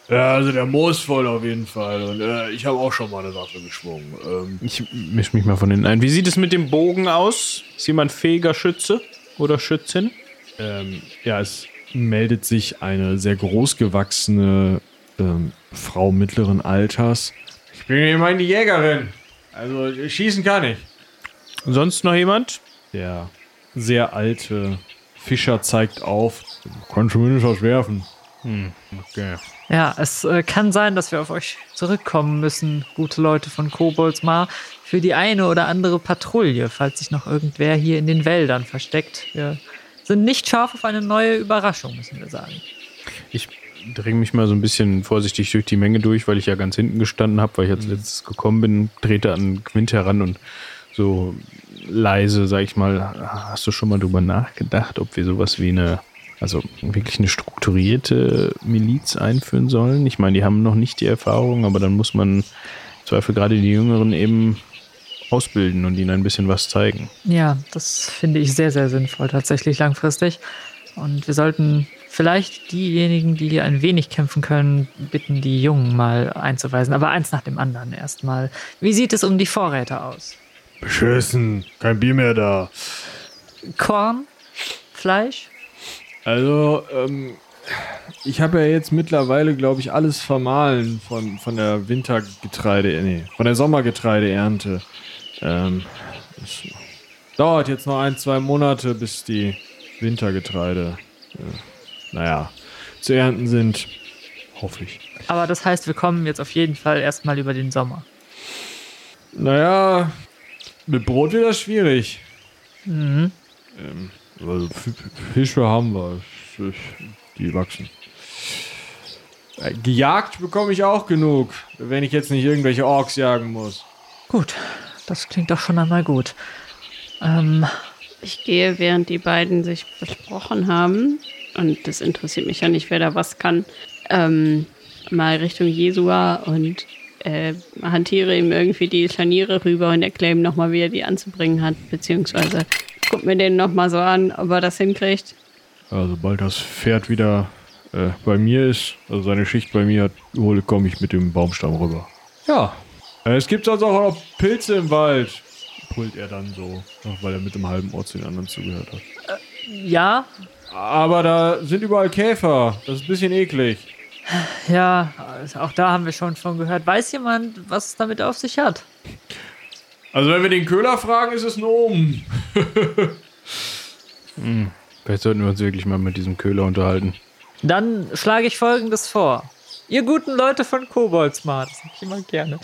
Ja, also der Moos voll auf jeden Fall. Und äh, ich habe auch schon mal eine Waffe geschwungen. Ähm, Ich misch mich mal von hinten ein. Wie sieht es mit dem Bogen aus? Ist jemand fähiger Schütze oder Schützin? ähm, ja, es meldet sich eine sehr großgewachsene ähm, Frau mittleren Alters. Ich bin immerhin die Jägerin. Also schießen kann ich. Sonst noch jemand? Der sehr alte Fischer zeigt auf. Kann zumindest was werfen. Okay. Ja, es äh, kann sein, dass wir auf euch zurückkommen müssen, gute Leute von Koboldsmar, für die eine oder andere Patrouille, falls sich noch irgendwer hier in den Wäldern versteckt. Wir sind nicht scharf auf eine neue Überraschung, müssen wir sagen. Ich dränge mich mal so ein bisschen vorsichtig durch die Menge durch, weil ich ja ganz hinten gestanden habe, weil ich als letztes gekommen bin, trete an Quint heran und so leise, sag ich mal, hast du schon mal drüber nachgedacht, ob wir sowas wie eine, also wirklich eine strukturierte Miliz einführen sollen? Ich meine, die haben noch nicht die Erfahrung, aber dann muss man im Zweifel gerade die Jüngeren eben ausbilden und ihnen ein bisschen was zeigen. Ja, das finde ich sehr, sehr sinnvoll, tatsächlich langfristig. Und wir sollten vielleicht diejenigen, die hier ein wenig kämpfen können, bitten, die Jungen mal einzuweisen. Aber eins nach dem anderen erstmal. Wie sieht es um die Vorräte aus? Beschissen. Kein Bier mehr da. Korn? Fleisch? Also, ähm, ich habe ja jetzt mittlerweile, glaube ich, alles vermahlen von, von der Wintergetreide, nee, von der Sommergetreideernte. Ähm, es dauert jetzt noch ein, zwei Monate, bis die Wintergetreide, äh, naja, zu ernten sind. Hoffe ich. Aber das heißt, wir kommen jetzt auf jeden Fall erstmal über den Sommer. Naja, mit Brot wird das schwierig. Mhm. Ähm, also Fische haben wir. Die wachsen. Äh, Gejagt bekomme ich auch genug, wenn ich jetzt nicht irgendwelche Orks jagen muss. Gut, das klingt doch schon einmal gut. Ähm, Ich gehe, während die beiden sich besprochen haben, und das interessiert mich ja nicht, wer da was kann, ähm, mal Richtung Jesua und äh, hantiere ihm irgendwie die Scharniere rüber und erkläre ihm nochmal, wie er die anzubringen hat, beziehungsweise guck mir den nochmal so an, ob er das hinkriegt. Also sobald das Pferd wieder äh, bei mir ist, also seine Schicht bei mir hat, hole, komme ich mit dem Baumstamm rüber. Ja. Äh, es gibt sonst auch noch Pilze im Wald. Pult er dann so, weil er mit dem halben Ohr zu den anderen zugehört hat. Ja, Aber da sind überall Käfer. Das ist ein bisschen eklig. ja, also auch da haben wir schon von gehört. Weiß jemand, was es damit auf sich hat? Also wenn wir den Köhler fragen, ist es ein Omen. Vielleicht sollten wir uns wirklich mal mit diesem Köhler unterhalten. Dann schlage ich folgendes vor. Ihr guten Leute von Koboldsmart, das hab ich immer gerne.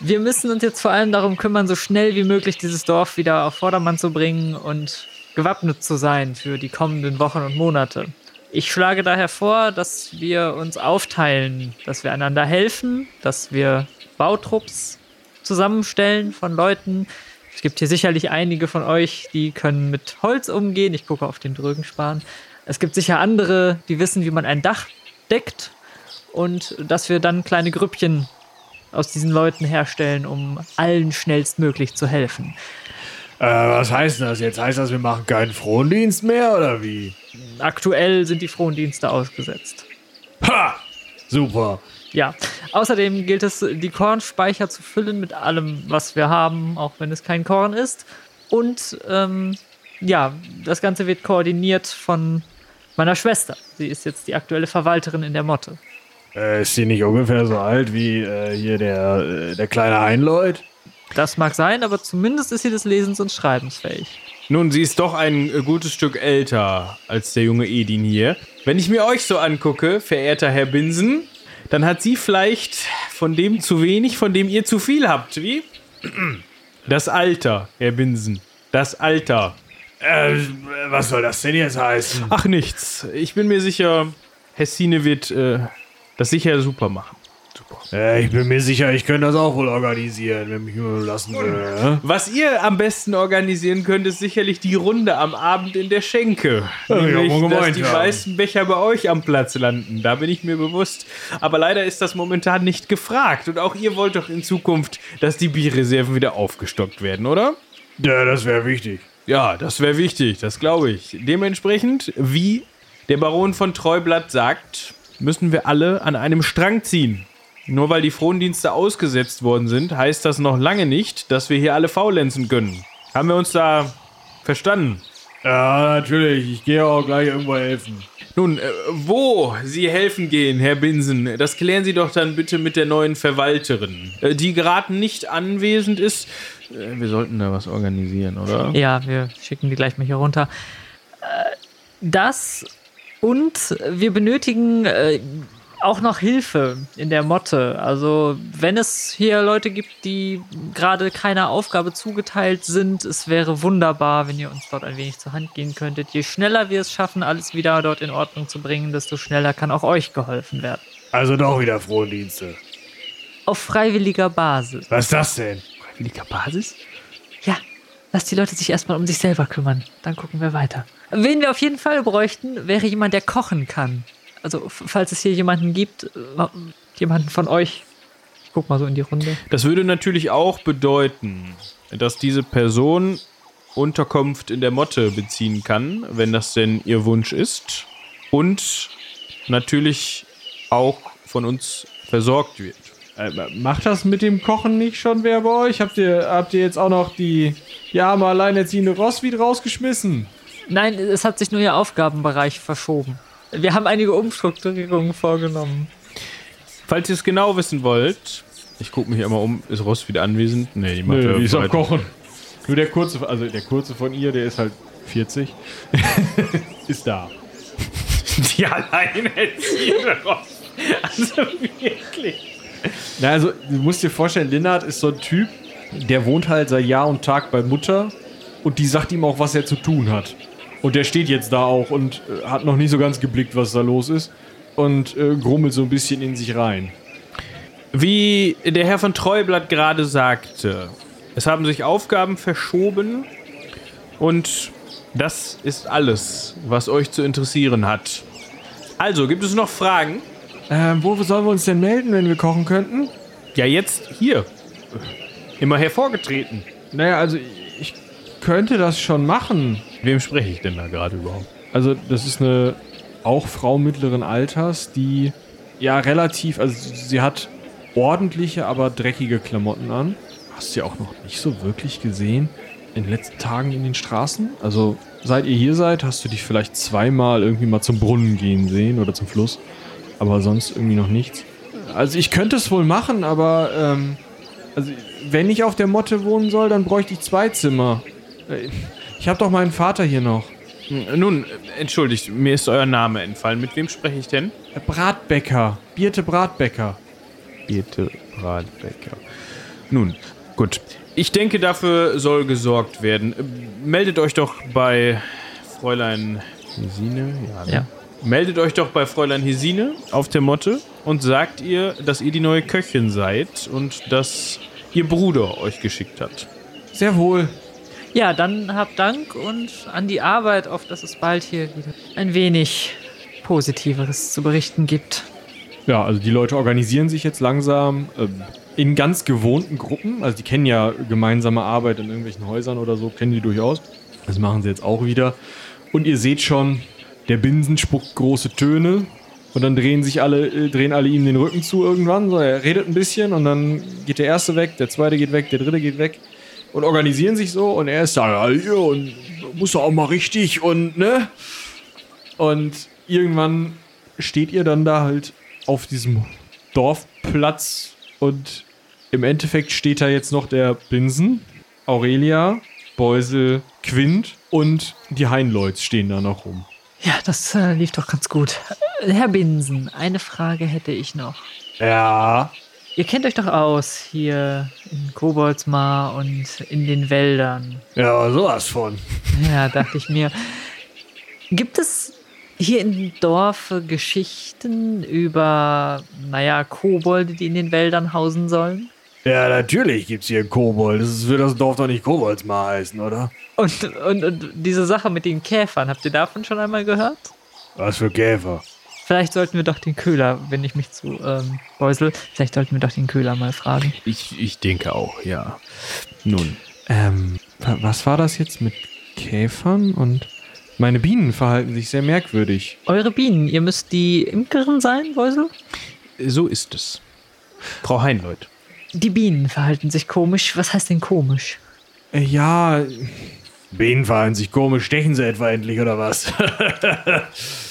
Wir müssen uns jetzt vor allem darum kümmern, so schnell wie möglich dieses Dorf wieder auf Vordermann zu bringen und gewappnet zu sein für die kommenden Wochen und Monate. Ich schlage daher vor, dass wir uns aufteilen, dass wir einander helfen, dass wir Bautrupps zusammenstellen von Leuten. Es gibt hier sicherlich einige von euch, die können mit Holz umgehen. Ich gucke auf den Drögenspan. Es gibt sicher andere, die wissen, wie man ein Dach deckt und dass wir dann kleine Grüppchen aus diesen Leuten herstellen, um allen schnellstmöglich zu helfen. Äh, was heißt das jetzt? Heißt das, wir machen keinen Frondienst mehr oder wie? Aktuell sind die Frondienste ausgesetzt. Ha! Super. Ja, außerdem gilt es, die Kornspeicher zu füllen mit allem, was wir haben, auch wenn es kein Korn ist. Und ähm, ja, das Ganze wird koordiniert von meiner Schwester. Sie ist jetzt die aktuelle Verwalterin in der Motte. Äh, ist sie nicht ungefähr so alt wie äh, hier der, äh, der kleine Einleut? Das mag sein, aber zumindest ist sie des Lesens und Schreibens fähig. Nun, sie ist doch ein äh, gutes Stück älter als der junge Edin hier. Wenn ich mir euch so angucke, verehrter Herr Binsen, dann hat sie vielleicht von dem zu wenig, von dem ihr zu viel habt, wie? Das Alter, Herr Binsen. Das Alter. Äh, was soll das denn jetzt heißen? Ach, nichts. Ich bin mir sicher, Hessine wird äh, das sicher super machen. Super. Äh, ich bin mir sicher, ich könnte das auch wohl organisieren, wenn mich nur lassen würde. Was ihr am besten organisieren könnt, ist sicherlich die Runde am Abend in der Schenke. Ja, ja, Nämlich, dass gemeint, die ja. meisten Becher bei euch am Platz landen. Da bin ich mir bewusst. Aber leider ist das momentan nicht gefragt. Und auch ihr wollt doch in Zukunft, dass die Bierreserven wieder aufgestockt werden, oder? Ja, das wäre wichtig. Ja, das wäre wichtig, das glaube ich. Dementsprechend, wie der Baron von Treublatt sagt, müssen wir alle an einem Strang ziehen. Nur weil die Frondienste ausgesetzt worden sind, heißt das noch lange nicht, dass wir hier alle faulenzen können. Haben wir uns da verstanden? Ja, natürlich. Ich gehe auch gleich irgendwo helfen. Nun, äh, wo Sie helfen gehen, Herr Binsen, das klären Sie doch dann bitte mit der neuen Verwalterin, äh, die gerade nicht anwesend ist. Äh, wir sollten da was organisieren, oder? Ja, wir schicken die gleich mal hier runter. Das und wir benötigen auch noch Hilfe in der Motte. Also, wenn es hier Leute gibt, die gerade keiner Aufgabe zugeteilt sind, es wäre wunderbar, wenn ihr uns dort ein wenig zur Hand gehen könntet. Je schneller wir es schaffen, alles wieder dort in Ordnung zu bringen, desto schneller kann auch euch geholfen werden. Also doch wieder Frondienste. Auf freiwilliger Basis. Was ist das denn? Freiwilliger Basis? Ja, lass die Leute sich erstmal um sich selber kümmern. Dann gucken wir weiter. Wen wir auf jeden Fall bräuchten, wäre jemand, der kochen kann. Also, falls es hier jemanden gibt, äh, jemanden von euch. Ich guck mal so in die Runde. Das würde natürlich auch bedeuten, dass diese Person Unterkunft in der Motte beziehen kann, wenn das denn ihr Wunsch ist. Und natürlich auch von uns versorgt wird. Äh, macht das mit dem Kochen nicht schon wer bei euch? Habt ihr, habt ihr jetzt auch noch die, die arme alleinerziehende Rosswied rausgeschmissen? Nein, es hat sich nur ihr Aufgabenbereich verschoben. Wir haben einige Umstrukturierungen vorgenommen. Falls ihr es genau wissen wollt, ich gucke mich einmal um, ist Ross wieder anwesend? Nee, die macht Nö, ja die ist am. Kochen. Nur der kurze, also der kurze von ihr, der ist halt 40. ist da. Die alleinerziehende Ross. Also wirklich. Na, also, du musst dir vorstellen, Linnard ist so ein Typ, der wohnt halt seit Jahr und Tag bei Mutter und die sagt ihm auch, was er zu tun hat. Und der steht jetzt da auch und äh, hat noch nicht so ganz geblickt, was da los ist. Und äh, grummelt so ein bisschen in sich rein. Wie der Herr von Treublatt gerade sagte, es haben sich Aufgaben verschoben und das ist alles, was euch zu interessieren hat. Also, gibt es noch Fragen? Ähm, wo sollen wir uns denn melden, wenn wir kochen könnten? Ja, jetzt hier. Immer hervorgetreten. Naja, also ich könnte das schon machen. Wem spreche ich denn da gerade überhaupt? Also, das ist eine auch Frau mittleren Alters, die ja relativ, also sie hat ordentliche, aber dreckige Klamotten an. Hast du ja auch noch nicht so wirklich gesehen in den letzten Tagen in den Straßen? Also seit ihr hier seid, hast du dich vielleicht zweimal irgendwie mal zum Brunnen gehen sehen oder zum Fluss, aber sonst irgendwie noch nichts. Also ich könnte es wohl machen, aber ähm, also wenn ich auf der Motte wohnen soll, dann bräuchte ich zwei Zimmer. Ich habe doch meinen Vater hier noch. Nun, entschuldigt, mir ist euer Name entfallen. Mit wem spreche ich denn? Herr Bratbäcker. Birte Bratbäcker. Birte Bratbecker. Nun, gut. Ich denke, dafür soll gesorgt werden. Meldet euch doch bei Fräulein Hesine. Ja, ne? Ja. Meldet euch doch bei Fräulein Hesine auf der Motte und sagt ihr, dass ihr die neue Köchin seid und dass ihr Bruder euch geschickt hat. Sehr wohl. Ja, dann habt Dank und an die Arbeit, auf dass es bald hier wieder ein wenig Positiveres zu berichten gibt. Ja, also die Leute organisieren sich jetzt langsam ähm, in ganz gewohnten Gruppen. Also die kennen ja gemeinsame Arbeit in irgendwelchen Häusern oder so, kennen die durchaus. Das machen sie jetzt auch wieder. Und ihr seht schon, der Binsen spuckt große Töne. Und dann drehen sich alle, äh, drehen alle ihm den Rücken zu irgendwann. So, er redet ein bisschen und dann geht der erste weg, der zweite geht weg, der dritte geht weg. Und organisieren sich so und er ist da, ja, hier und muss doch auch mal richtig und ne? Und irgendwann steht ihr dann da halt auf diesem Dorfplatz und im Endeffekt steht da jetzt noch der Binsen, Aurelia, Beusel, Quint und die Heinleuts stehen da noch rum. Ja, das äh, lief doch ganz gut. Herr Binsen, eine Frage hätte ich noch. Ja. Ihr kennt euch doch aus hier in Koboldsmar und in den Wäldern. Ja, sowas von. Ja, dachte ich mir. Gibt es hier im Dorf Geschichten über, naja, Kobolde, die in den Wäldern hausen sollen? Ja, natürlich gibt's hier einen Kobold. Das wird das Dorf doch nicht Koboldsmar heißen, oder? Und, und, und diese Sache mit den Käfern, habt ihr davon schon einmal gehört? Was für Käfer? Vielleicht sollten wir doch den Köhler, wenn ich mich zu ähm, Beusel, vielleicht sollten wir doch den Köhler mal fragen. Ich, ich denke auch, ja. Nun, Ähm, wa- was war das jetzt mit Käfern? Und meine Bienen verhalten sich sehr merkwürdig. Eure Bienen, ihr müsst die Imkerin sein, Beusel? so ist es. Frau Heinleut. Die Bienen verhalten sich komisch. Was heißt denn komisch? Äh, ja. Bienen verhalten sich komisch. Stechen sie etwa endlich, oder was?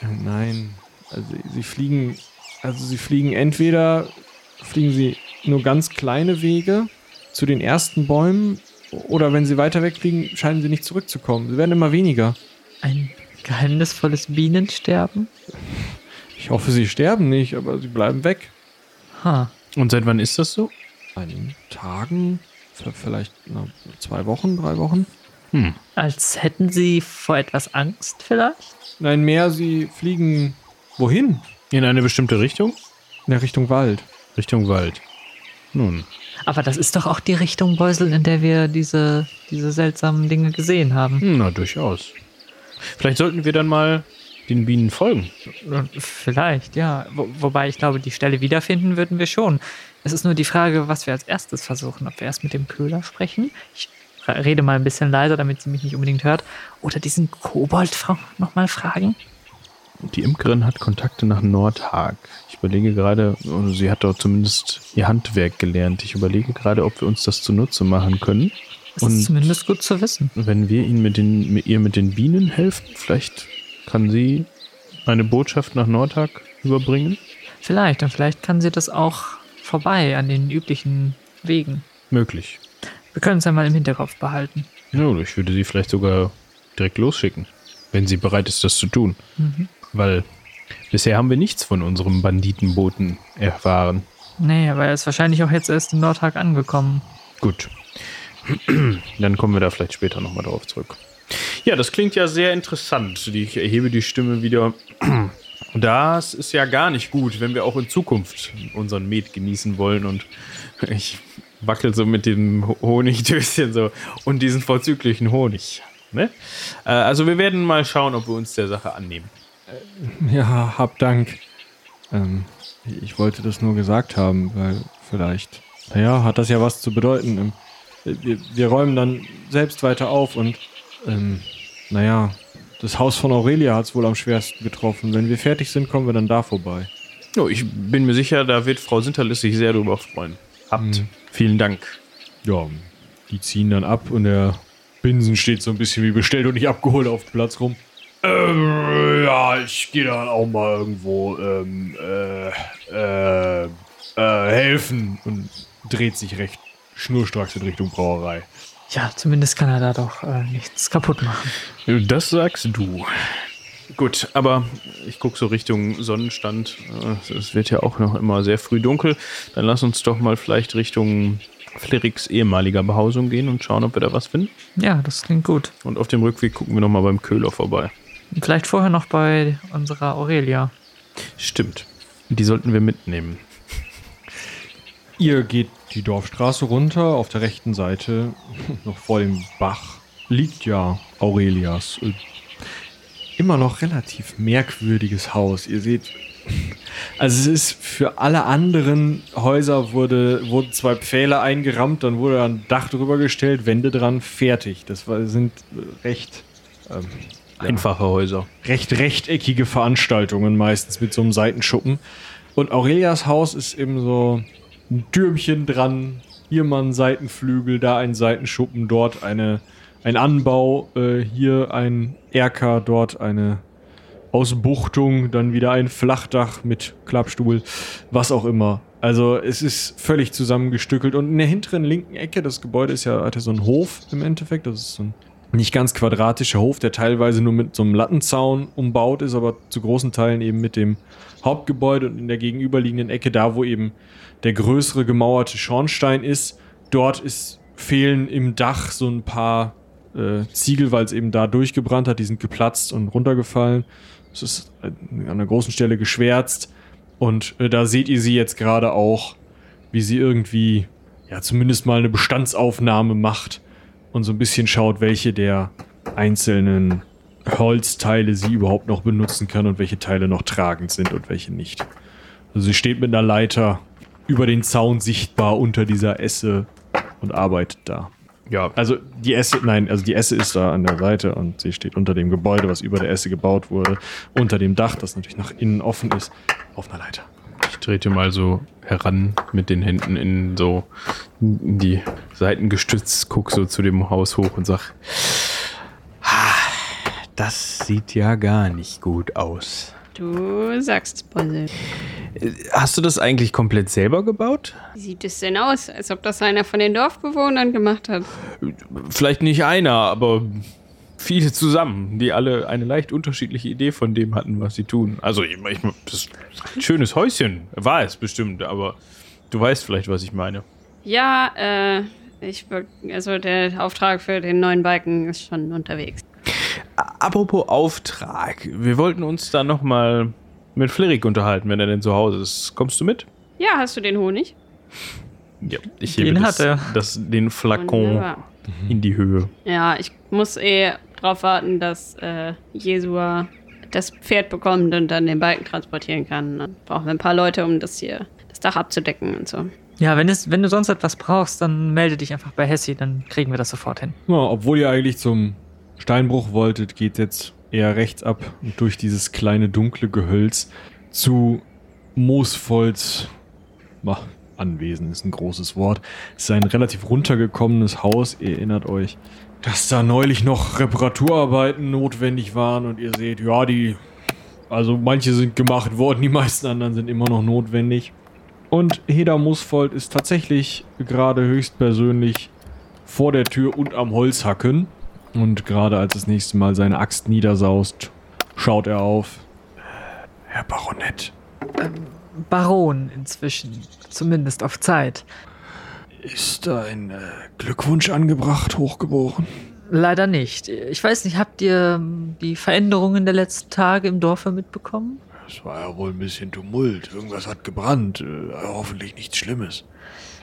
Nein. Also sie fliegen. Also sie fliegen entweder fliegen sie nur ganz kleine Wege zu den ersten Bäumen oder wenn sie weiter wegfliegen, scheinen sie nicht zurückzukommen. Sie werden immer weniger. Ein geheimnisvolles Bienensterben? Ich hoffe, sie sterben nicht, aber sie bleiben weg. Ha. Und seit wann ist das so? Einigen Tagen, vielleicht na, zwei Wochen, drei Wochen. Hm. Als hätten sie vor etwas Angst vielleicht? Nein, mehr, sie fliegen wohin? In eine bestimmte Richtung? In der Richtung Wald. Richtung Wald. Nun, Aber das ist doch auch die Richtung Beusel, in der wir diese, diese seltsamen Dinge gesehen haben. hm, na durchaus. Vielleicht sollten wir dann mal den Bienen folgen. Vielleicht, ja. Wo, wobei ich glaube, die Stelle wiederfinden würden wir schon. Es ist nur die Frage, was wir als erstes versuchen. Ob wir erst mit dem Köhler sprechen. Ich rede mal ein bisschen leiser, damit sie mich nicht unbedingt hört. Oder diesen Kobold nochmal fragen. Die Imkerin hat Kontakte nach Nordhag. Ich überlege gerade, sie hat dort zumindest ihr Handwerk gelernt. Ich überlege gerade, ob wir uns das zunutze machen können. Das Und- ist zumindest gut zu wissen. Wenn wir ihn mit den, mit ihr mit den Bienen helfen, vielleicht kann sie eine Botschaft nach Nordhag überbringen. Vielleicht. Und vielleicht kann sie das auch vorbei an den üblichen Wegen. Möglich. Wir können es ja mal im Hinterkopf behalten. Ja, ich würde sie vielleicht sogar direkt losschicken, wenn sie bereit ist, das zu tun. Weil bisher haben wir nichts von unserem Banditenboten erfahren. Nee, aber er ist wahrscheinlich auch jetzt erst in Nordhag angekommen. Gut. Dann kommen wir da vielleicht später nochmal drauf zurück. Ja, das klingt ja sehr interessant. Ich erhebe die Stimme wieder. Das ist ja gar nicht gut, wenn wir auch in Zukunft unseren Met genießen wollen. Und ich wackel so mit dem Ho- Honigdöschen so und diesen vorzüglichen Honig. Ne? Äh, Also wir werden mal schauen, ob wir uns der Sache annehmen. Ja, hab Dank. Ähm, ich wollte das nur gesagt haben, weil vielleicht, naja, hat das ja was zu bedeuten. Ähm, Wir, wir räumen dann selbst weiter auf und, ähm, naja, das Haus von Aurelia hat es wohl am schwersten getroffen. Wenn wir fertig sind, kommen wir dann da vorbei. Oh, ich bin mir sicher, da wird Frau Sinterlis sich sehr drüber freuen. Habt Hm. vielen Dank. Ja, die ziehen dann ab und der Binsen steht so ein bisschen wie bestellt und nicht abgeholt auf dem Platz rum. Ähm, ja, ich gehe dann auch mal irgendwo ähm, äh, äh, äh, helfen und dreht sich recht schnurstracks in Richtung Brauerei. Ja, zumindest kann er da doch äh, nichts kaputt machen. Das sagst du. Gut, aber ich gucke so Richtung Sonnenstand. Äh, Es wird ja auch noch immer sehr früh dunkel. Dann lass uns doch mal vielleicht Richtung Fleriks ehemaliger Behausung gehen und schauen, ob wir da was finden. Ja, das klingt gut. Und auf dem Rückweg gucken wir noch mal beim Köhler vorbei. Vielleicht vorher noch bei unserer Aurelia. Stimmt. Die sollten wir mitnehmen. Ihr geht die Dorfstraße runter. Auf der rechten Seite, noch vor dem Bach, liegt ja Aurelias. Immer noch relativ merkwürdiges Haus. Ihr seht, also es ist für alle anderen Häuser wurde, wurden zwei Pfähle eingerammt, dann wurde ein Dach drüber gestellt, Wände dran, fertig. Das war, sind recht ähm, Einfache Häuser. recht rechteckige Veranstaltungen, meistens mit so einem Seitenschuppen. Und Aurelias Haus ist eben so ein Türmchen dran, hier mal ein Seitenflügel, da ein Seitenschuppen, dort eine, ein Anbau, äh, hier ein Erker, dort eine Ausbuchtung, dann wieder ein Flachdach mit Klappstuhl, was auch immer. Also es ist völlig zusammengestückelt und in der hinteren linken Ecke, das Gebäude ist ja, hat ja so einen Hof im Endeffekt, das ist so ein nicht ganz quadratischer Hof, der teilweise nur mit so einem Lattenzaun umbaut ist, aber zu großen Teilen eben mit dem Hauptgebäude und in der gegenüberliegenden Ecke, da wo eben der größere gemauerte Schornstein ist, dort ist, fehlen im Dach so ein paar äh, Ziegel, weil es eben da durchgebrannt hat, die sind geplatzt und runtergefallen. Es ist an einer großen Stelle geschwärzt und äh, da seht ihr sie jetzt gerade auch, wie sie irgendwie ja zumindest mal eine Bestandsaufnahme macht und so ein bisschen schaut, welche der einzelnen Holzteile sie überhaupt noch benutzen kann und welche Teile noch tragend sind und welche nicht. Also sie steht mit einer Leiter über den Zaun sichtbar unter dieser Esse und arbeitet da. Ja, Also die Esse, nein, also die Esse ist da an der Seite und sie steht unter dem Gebäude, was über der Esse gebaut wurde, unter dem Dach, das natürlich nach innen offen ist, auf einer Leiter. ich trete mal so heran mit den Händen in so in die Seiten gestützt, guck so zu dem Haus hoch und sag, "Ah, das sieht ja gar nicht gut aus. Du sagst Bolle. Hast du das eigentlich komplett selber gebaut? Wie sieht es denn aus? Als ob das einer von den Dorfbewohnern gemacht hat. Vielleicht nicht einer, aber viele zusammen, die alle eine leicht unterschiedliche Idee von dem hatten, was sie tun. Also, ich, ich, das ist ein schönes Häuschen, war es bestimmt, aber du weißt vielleicht, was ich meine. Ja, äh, ich, also der Auftrag für den neuen Balken ist schon unterwegs. Apropos Auftrag, wir wollten uns da nochmal mit Flirik unterhalten, wenn er denn zu Hause ist. Kommst du mit? Ja, hast du den Honig? Ja, ich Den hebe hat das, er. das, den Flakon Wunderbar. in die Höhe. Ja, ich muss eh drauf warten, dass äh, Jesua das Pferd bekommt und dann den Balken transportieren kann. Dann brauchen wir ein paar Leute, um das hier, das Dach abzudecken und so. Ja, wenn, es, wenn du sonst etwas brauchst, dann melde dich einfach bei Hessi, dann kriegen wir das sofort hin. Ja, obwohl ihr eigentlich zum Steinbruch wolltet, geht jetzt eher rechts ab und durch dieses kleine dunkle Gehölz zu Moosvolds Mach, Anwesen ist ein großes Wort. Es ist ein relativ runtergekommenes Haus. Ihr erinnert euch, dass da neulich noch Reparaturarbeiten notwendig waren und ihr seht, ja, die, also manche sind gemacht worden, die meisten anderen sind immer noch notwendig. Und Heda Moosvold ist tatsächlich gerade höchstpersönlich vor der Tür und am Holz hacken. Und gerade als das nächste Mal seine Axt niedersaust, schaut er auf. Herr Baronett, Baron inzwischen, zumindest auf Zeit. ist ein äh, Glückwunsch angebracht, hochgeboren? Leider nicht. Ich weiß nicht, habt ihr ähm, die Veränderungen der letzten Tage im Dorfe mitbekommen? Es war ja wohl ein bisschen Tumult. Irgendwas hat gebrannt. Äh, hoffentlich nichts Schlimmes.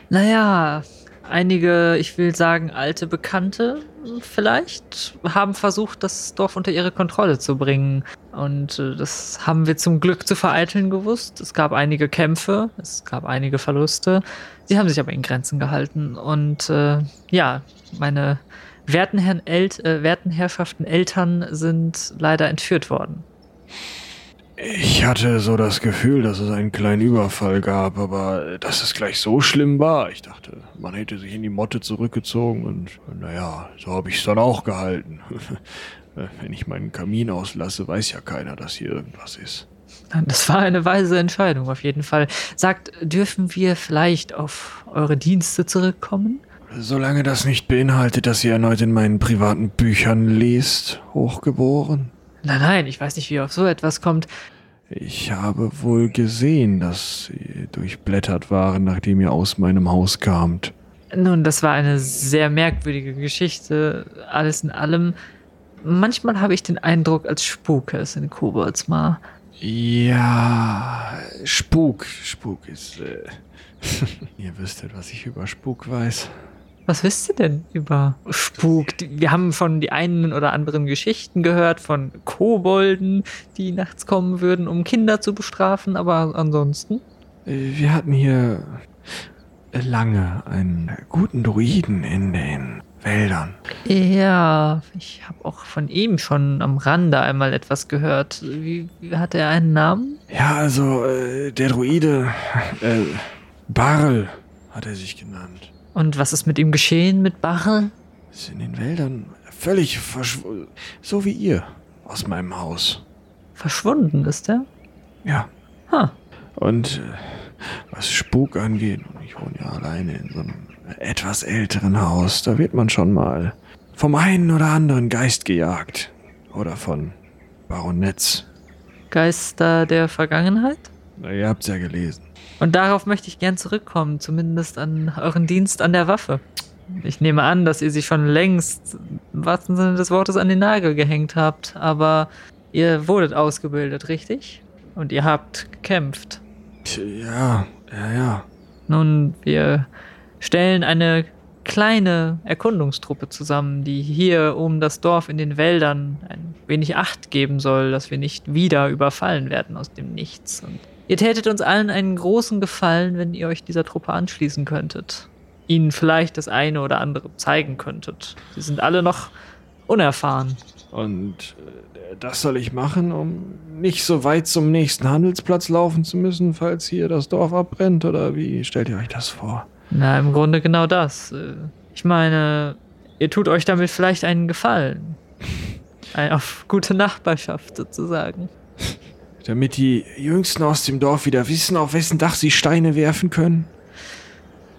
Naja, einige, ich will sagen, alte Bekannte vielleicht, haben versucht, das Dorf unter ihre Kontrolle zu bringen. Und äh, das haben wir zum Glück zu vereiteln gewusst. Es gab einige Kämpfe, es gab einige Verluste. Sie haben sich aber in Grenzen gehalten. Und äh, ja, meine werten, Herrn El äh, werten Herrschaften Eltern sind leider entführt worden. Ich hatte so das Gefühl, dass es einen kleinen Überfall gab, aber dass es gleich so schlimm war. Ich dachte, man hätte sich in die Motte zurückgezogen und naja, so habe ich es dann auch gehalten. Wenn ich meinen Kamin auslasse, weiß ja keiner, dass hier irgendwas ist. Das war eine weise Entscheidung auf jeden Fall. Sagt, dürfen wir vielleicht auf eure Dienste zurückkommen? Solange das nicht beinhaltet, dass ihr erneut in meinen privaten Büchern lest, hochgeboren. Nein, nein, ich weiß nicht, wie ihr auf so etwas kommt. Ich habe wohl gesehen, dass sie durchblättert waren, nachdem ihr aus meinem Haus kamt. Nun, das war eine sehr merkwürdige Geschichte. Alles in allem. Manchmal habe ich den Eindruck, als spuke es in Koboldsmar. Ja, Spuk. Spuk ist. Äh, ihr wüsstet, was ich über Spuk weiß. Was wisst ihr denn über Spuk? Wir haben von die einen oder anderen Geschichten gehört von Kobolden, die nachts kommen würden, um Kinder zu bestrafen, aber ansonsten? Wir hatten hier lange einen guten Druiden in den Wäldern. Ja, ich habe auch von ihm schon am Rande einmal etwas gehört. Wie, wie hat er einen Namen? Ja, also äh, der Druide äh, Barl hat er sich genannt. Und was ist mit ihm geschehen, mit Bachel? Ist in den Wäldern völlig verschwunden. So wie ihr aus meinem Haus. Verschwunden ist er? Ja. Ha. Und äh, was Spuk angeht, und ich wohne ja alleine in so einem etwas älteren Haus, da wird man schon mal vom einen oder anderen Geist gejagt. Oder von Baronetz. Geister der Vergangenheit? Na, ihr habt's ja gelesen. Und darauf möchte ich gern zurückkommen, zumindest an euren Dienst an der Waffe. Ich nehme an, dass ihr sie schon längst im wahrsten Sinne des Wortes an den Nagel gehängt habt, aber ihr wurdet ausgebildet, richtig? Und ihr habt gekämpft. Ja, ja, ja. Nun, wir stellen eine kleine Erkundungstruppe zusammen, die hier um das Dorf in den Wäldern ein wenig Acht geben soll, dass wir nicht wieder überfallen werden aus dem Nichts. Und ihr tätet uns allen einen großen Gefallen, wenn ihr euch dieser Truppe anschließen könntet. Ihnen vielleicht das eine oder andere zeigen könntet. Sie sind alle noch unerfahren. Und äh, das soll ich machen, um nicht so weit zum nächsten Handelsplatz laufen zu müssen, falls hier das Dorf abbrennt? Oder wie stellt ihr euch das vor? Na, im Grunde genau das. Äh, Ich meine, ihr tut euch damit vielleicht einen Gefallen. Ein, auf gute Nachbarschaft sozusagen. Damit die Jüngsten aus dem Dorf wieder wissen, auf wessen Dach sie Steine werfen können?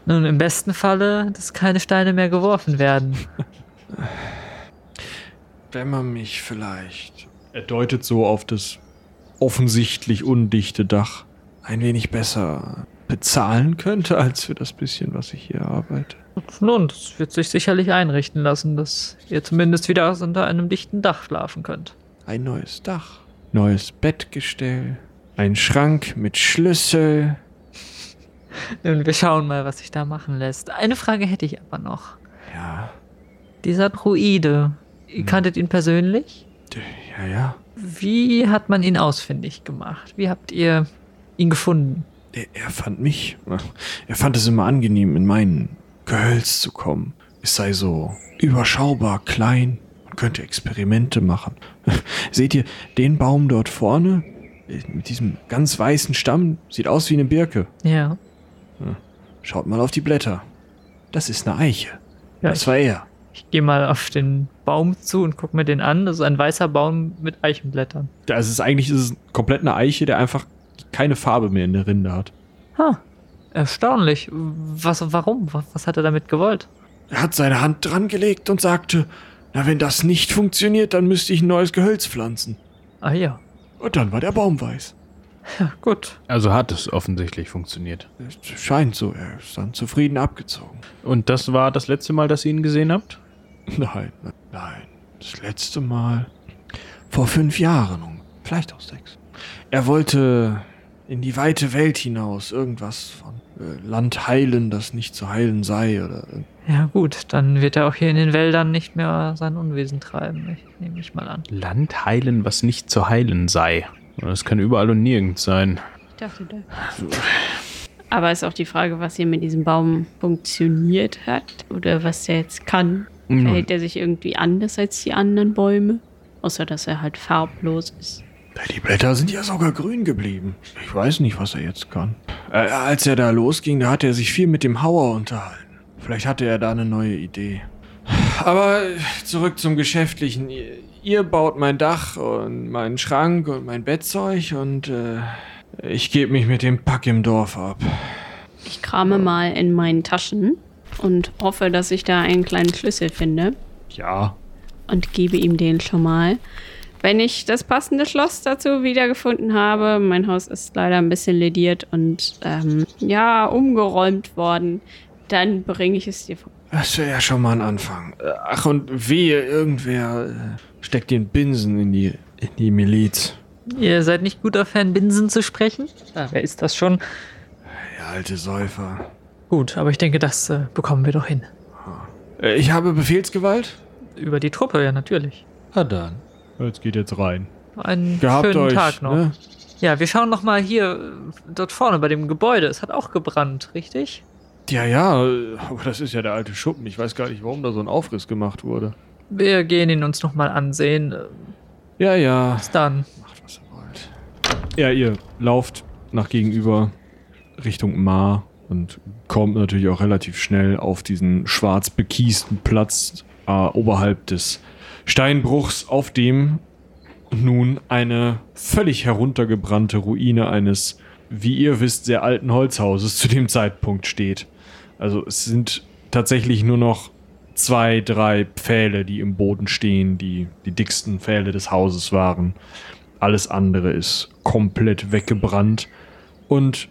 Nun, im besten Falle, dass keine Steine mehr geworfen werden. Wenn man mich vielleicht. Er deutet so auf das offensichtlich undichte Dach. Ein wenig besser bezahlen könnte, als für das bisschen, was ich hier arbeite. Nun, das wird sich sicherlich einrichten lassen, dass ihr zumindest wieder unter einem dichten Dach schlafen könnt. Ein neues Dach, neues Bettgestell, ein Schrank mit Schlüssel. Nun, wir schauen mal, was sich da machen lässt. Eine Frage hätte ich aber noch. Ja, Dieser Druide, ihr kanntet ihn persönlich? ja, ja. Wie hat man ihn ausfindig gemacht? Wie habt ihr ihn gefunden? Er, er fand mich. Er fand es immer angenehm, in meinen Gehölz zu kommen. Es sei so überschaubar klein könnte Experimente machen. Seht ihr den Baum dort vorne? Mit diesem ganz weißen Stamm. Sieht aus wie eine Birke. Ja. Schaut mal auf die Blätter. Das ist eine Eiche. Ja, das war er. Ich gehe mal auf den Baum zu und gucke mir den an. Das ist ein weißer Baum mit Eichenblättern. Also es ist eigentlich ist es komplett eine Eiche, der einfach keine Farbe mehr in der Rinde hat. Ha, erstaunlich. Was, warum? Was, was hat er damit gewollt? Er hat seine Hand dran gelegt und sagte, na wenn das nicht funktioniert, dann müsste ich ein neues Gehölz pflanzen. Ah ja. Und dann war der Baum weiß. Ja, gut. Also hat es offensichtlich funktioniert. Es scheint so, er ist dann zufrieden abgezogen. Und das war das letzte Mal, dass ihr ihn gesehen habt? Nein, nein, nein. Das letzte Mal vor fünf Jahren, vielleicht auch sechs. Er wollte in die weite Welt hinaus irgendwas von äh, Land heilen, das nicht zu heilen sei oder Ja, gut. Dann wird er auch hier in den Wäldern nicht mehr sein Unwesen treiben. Ich, nehme ich mal an. Land heilen, was nicht zu heilen sei. Das kann überall und nirgends sein. Ich dachte, da. Aber ist auch die Frage, was hier mit diesem Baum funktioniert hat oder was der jetzt kann. Verhält er sich irgendwie anders als die anderen Bäume? Außer, dass er halt farblos ist. Die Blätter sind ja sogar grün geblieben. Ich weiß nicht, was er jetzt kann. Äh, als er da losging, da hat er sich viel mit dem Hauer unterhalten. Vielleicht hatte er da eine neue Idee. Aber zurück zum Geschäftlichen. Ihr, baut mein Dach und meinen Schrank und mein Bettzeug und äh, ich gebe mich mit dem Pack im Dorf ab. Ich krame mal in meinen Taschen und hoffe, dass ich da einen kleinen Schlüssel finde Ja, und gebe ihm den schon mal. Wenn ich das passende Schloss dazu wiedergefunden habe, mein Haus ist leider ein bisschen lediert und ähm, ja, umgeräumt worden, dann bringe ich es dir vor. das wäre ja schon mal ein Anfang. Ach, und wehe, irgendwer äh, steckt den Binsen in die, in die Miliz. Ihr seid nicht guter Fan, Binsen zu sprechen? Ah, wer ist das schon? Der alte Säufer. Gut, aber ich denke, das äh, bekommen wir doch hin. Äh, Ich habe Befehlsgewalt? Über die Truppe, ja, natürlich. Na dann. Jetzt geht jetzt rein. Einen Gehabt schönen euch. Tag noch. Ne? Ja, wir schauen noch mal hier, äh, dort vorne bei dem Gebäude. Es hat auch gebrannt, richtig? Ja, ja, aber das ist ja der alte Schuppen. Ich weiß gar nicht, warum da so ein Aufriss gemacht wurde. Wir gehen ihn uns noch mal ansehen. Ja, ja. Bis dann. Macht, was ihr wollt. Ja, ihr lauft nach gegenüber Richtung Mar und kommt natürlich auch relativ schnell auf diesen schwarz bekiesten Platz äh, oberhalb des Steinbruchs, auf dem nun eine völlig heruntergebrannte Ruine eines, wie ihr wisst, sehr alten Holzhauses zu dem Zeitpunkt steht. Also es sind tatsächlich nur noch zwei, drei Pfähle, die im Boden stehen, die die dicksten Pfähle des Hauses waren. Alles andere ist komplett weggebrannt. Und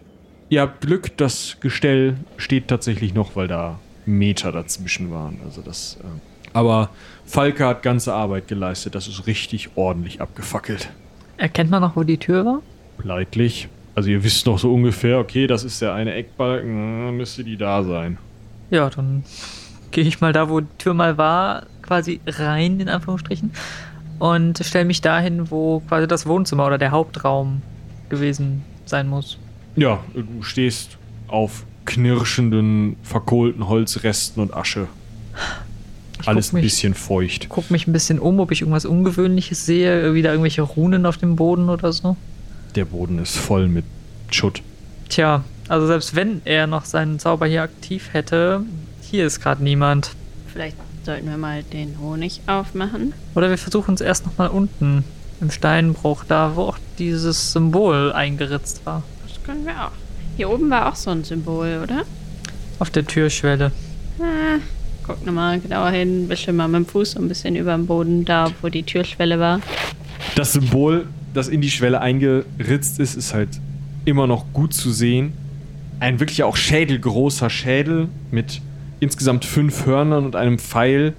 ihr habt Glück, das Gestell steht tatsächlich noch, weil da Meter dazwischen waren. Also das. Äh aber Falke hat ganze Arbeit geleistet. Das ist richtig ordentlich abgefackelt. Erkennt man noch, wo die Tür war? Leidlich. Also ihr wisst noch so ungefähr, okay, das ist der eine Eckbalken, müsste die da sein. Ja, dann gehe ich mal da, wo die Tür mal war, quasi rein, in Anführungsstrichen, und stelle mich dahin, wo quasi das Wohnzimmer oder der Hauptraum gewesen sein muss. Ja, du stehst auf knirschenden, verkohlten Holzresten und Asche. Ich Alles guck ein mich, bisschen feucht. Guck mich ein bisschen um, ob ich irgendwas Ungewöhnliches sehe, wieder irgendwelche Runen auf dem Boden oder so. Der Boden ist voll mit Schutt. Tja, also selbst wenn er noch seinen Zauber hier aktiv hätte, hier ist gerade niemand. Vielleicht sollten wir mal den Honig aufmachen. Oder wir versuchen es erst nochmal unten im Steinbruch, da wo auch dieses Symbol eingeritzt war. Das können wir auch. Hier oben war auch so ein Symbol, oder? Auf der Türschwelle. Ah, guck nochmal genauer hin, wische mal mit dem Fuß so ein bisschen über dem Boden, da wo die Türschwelle war. Das Symbol, das in die Schwelle eingeritzt ist, ist halt immer noch gut zu sehen. Ein wirklich auch schädelgroßer Schädel mit insgesamt fünf Hörnern und einem Pfeil,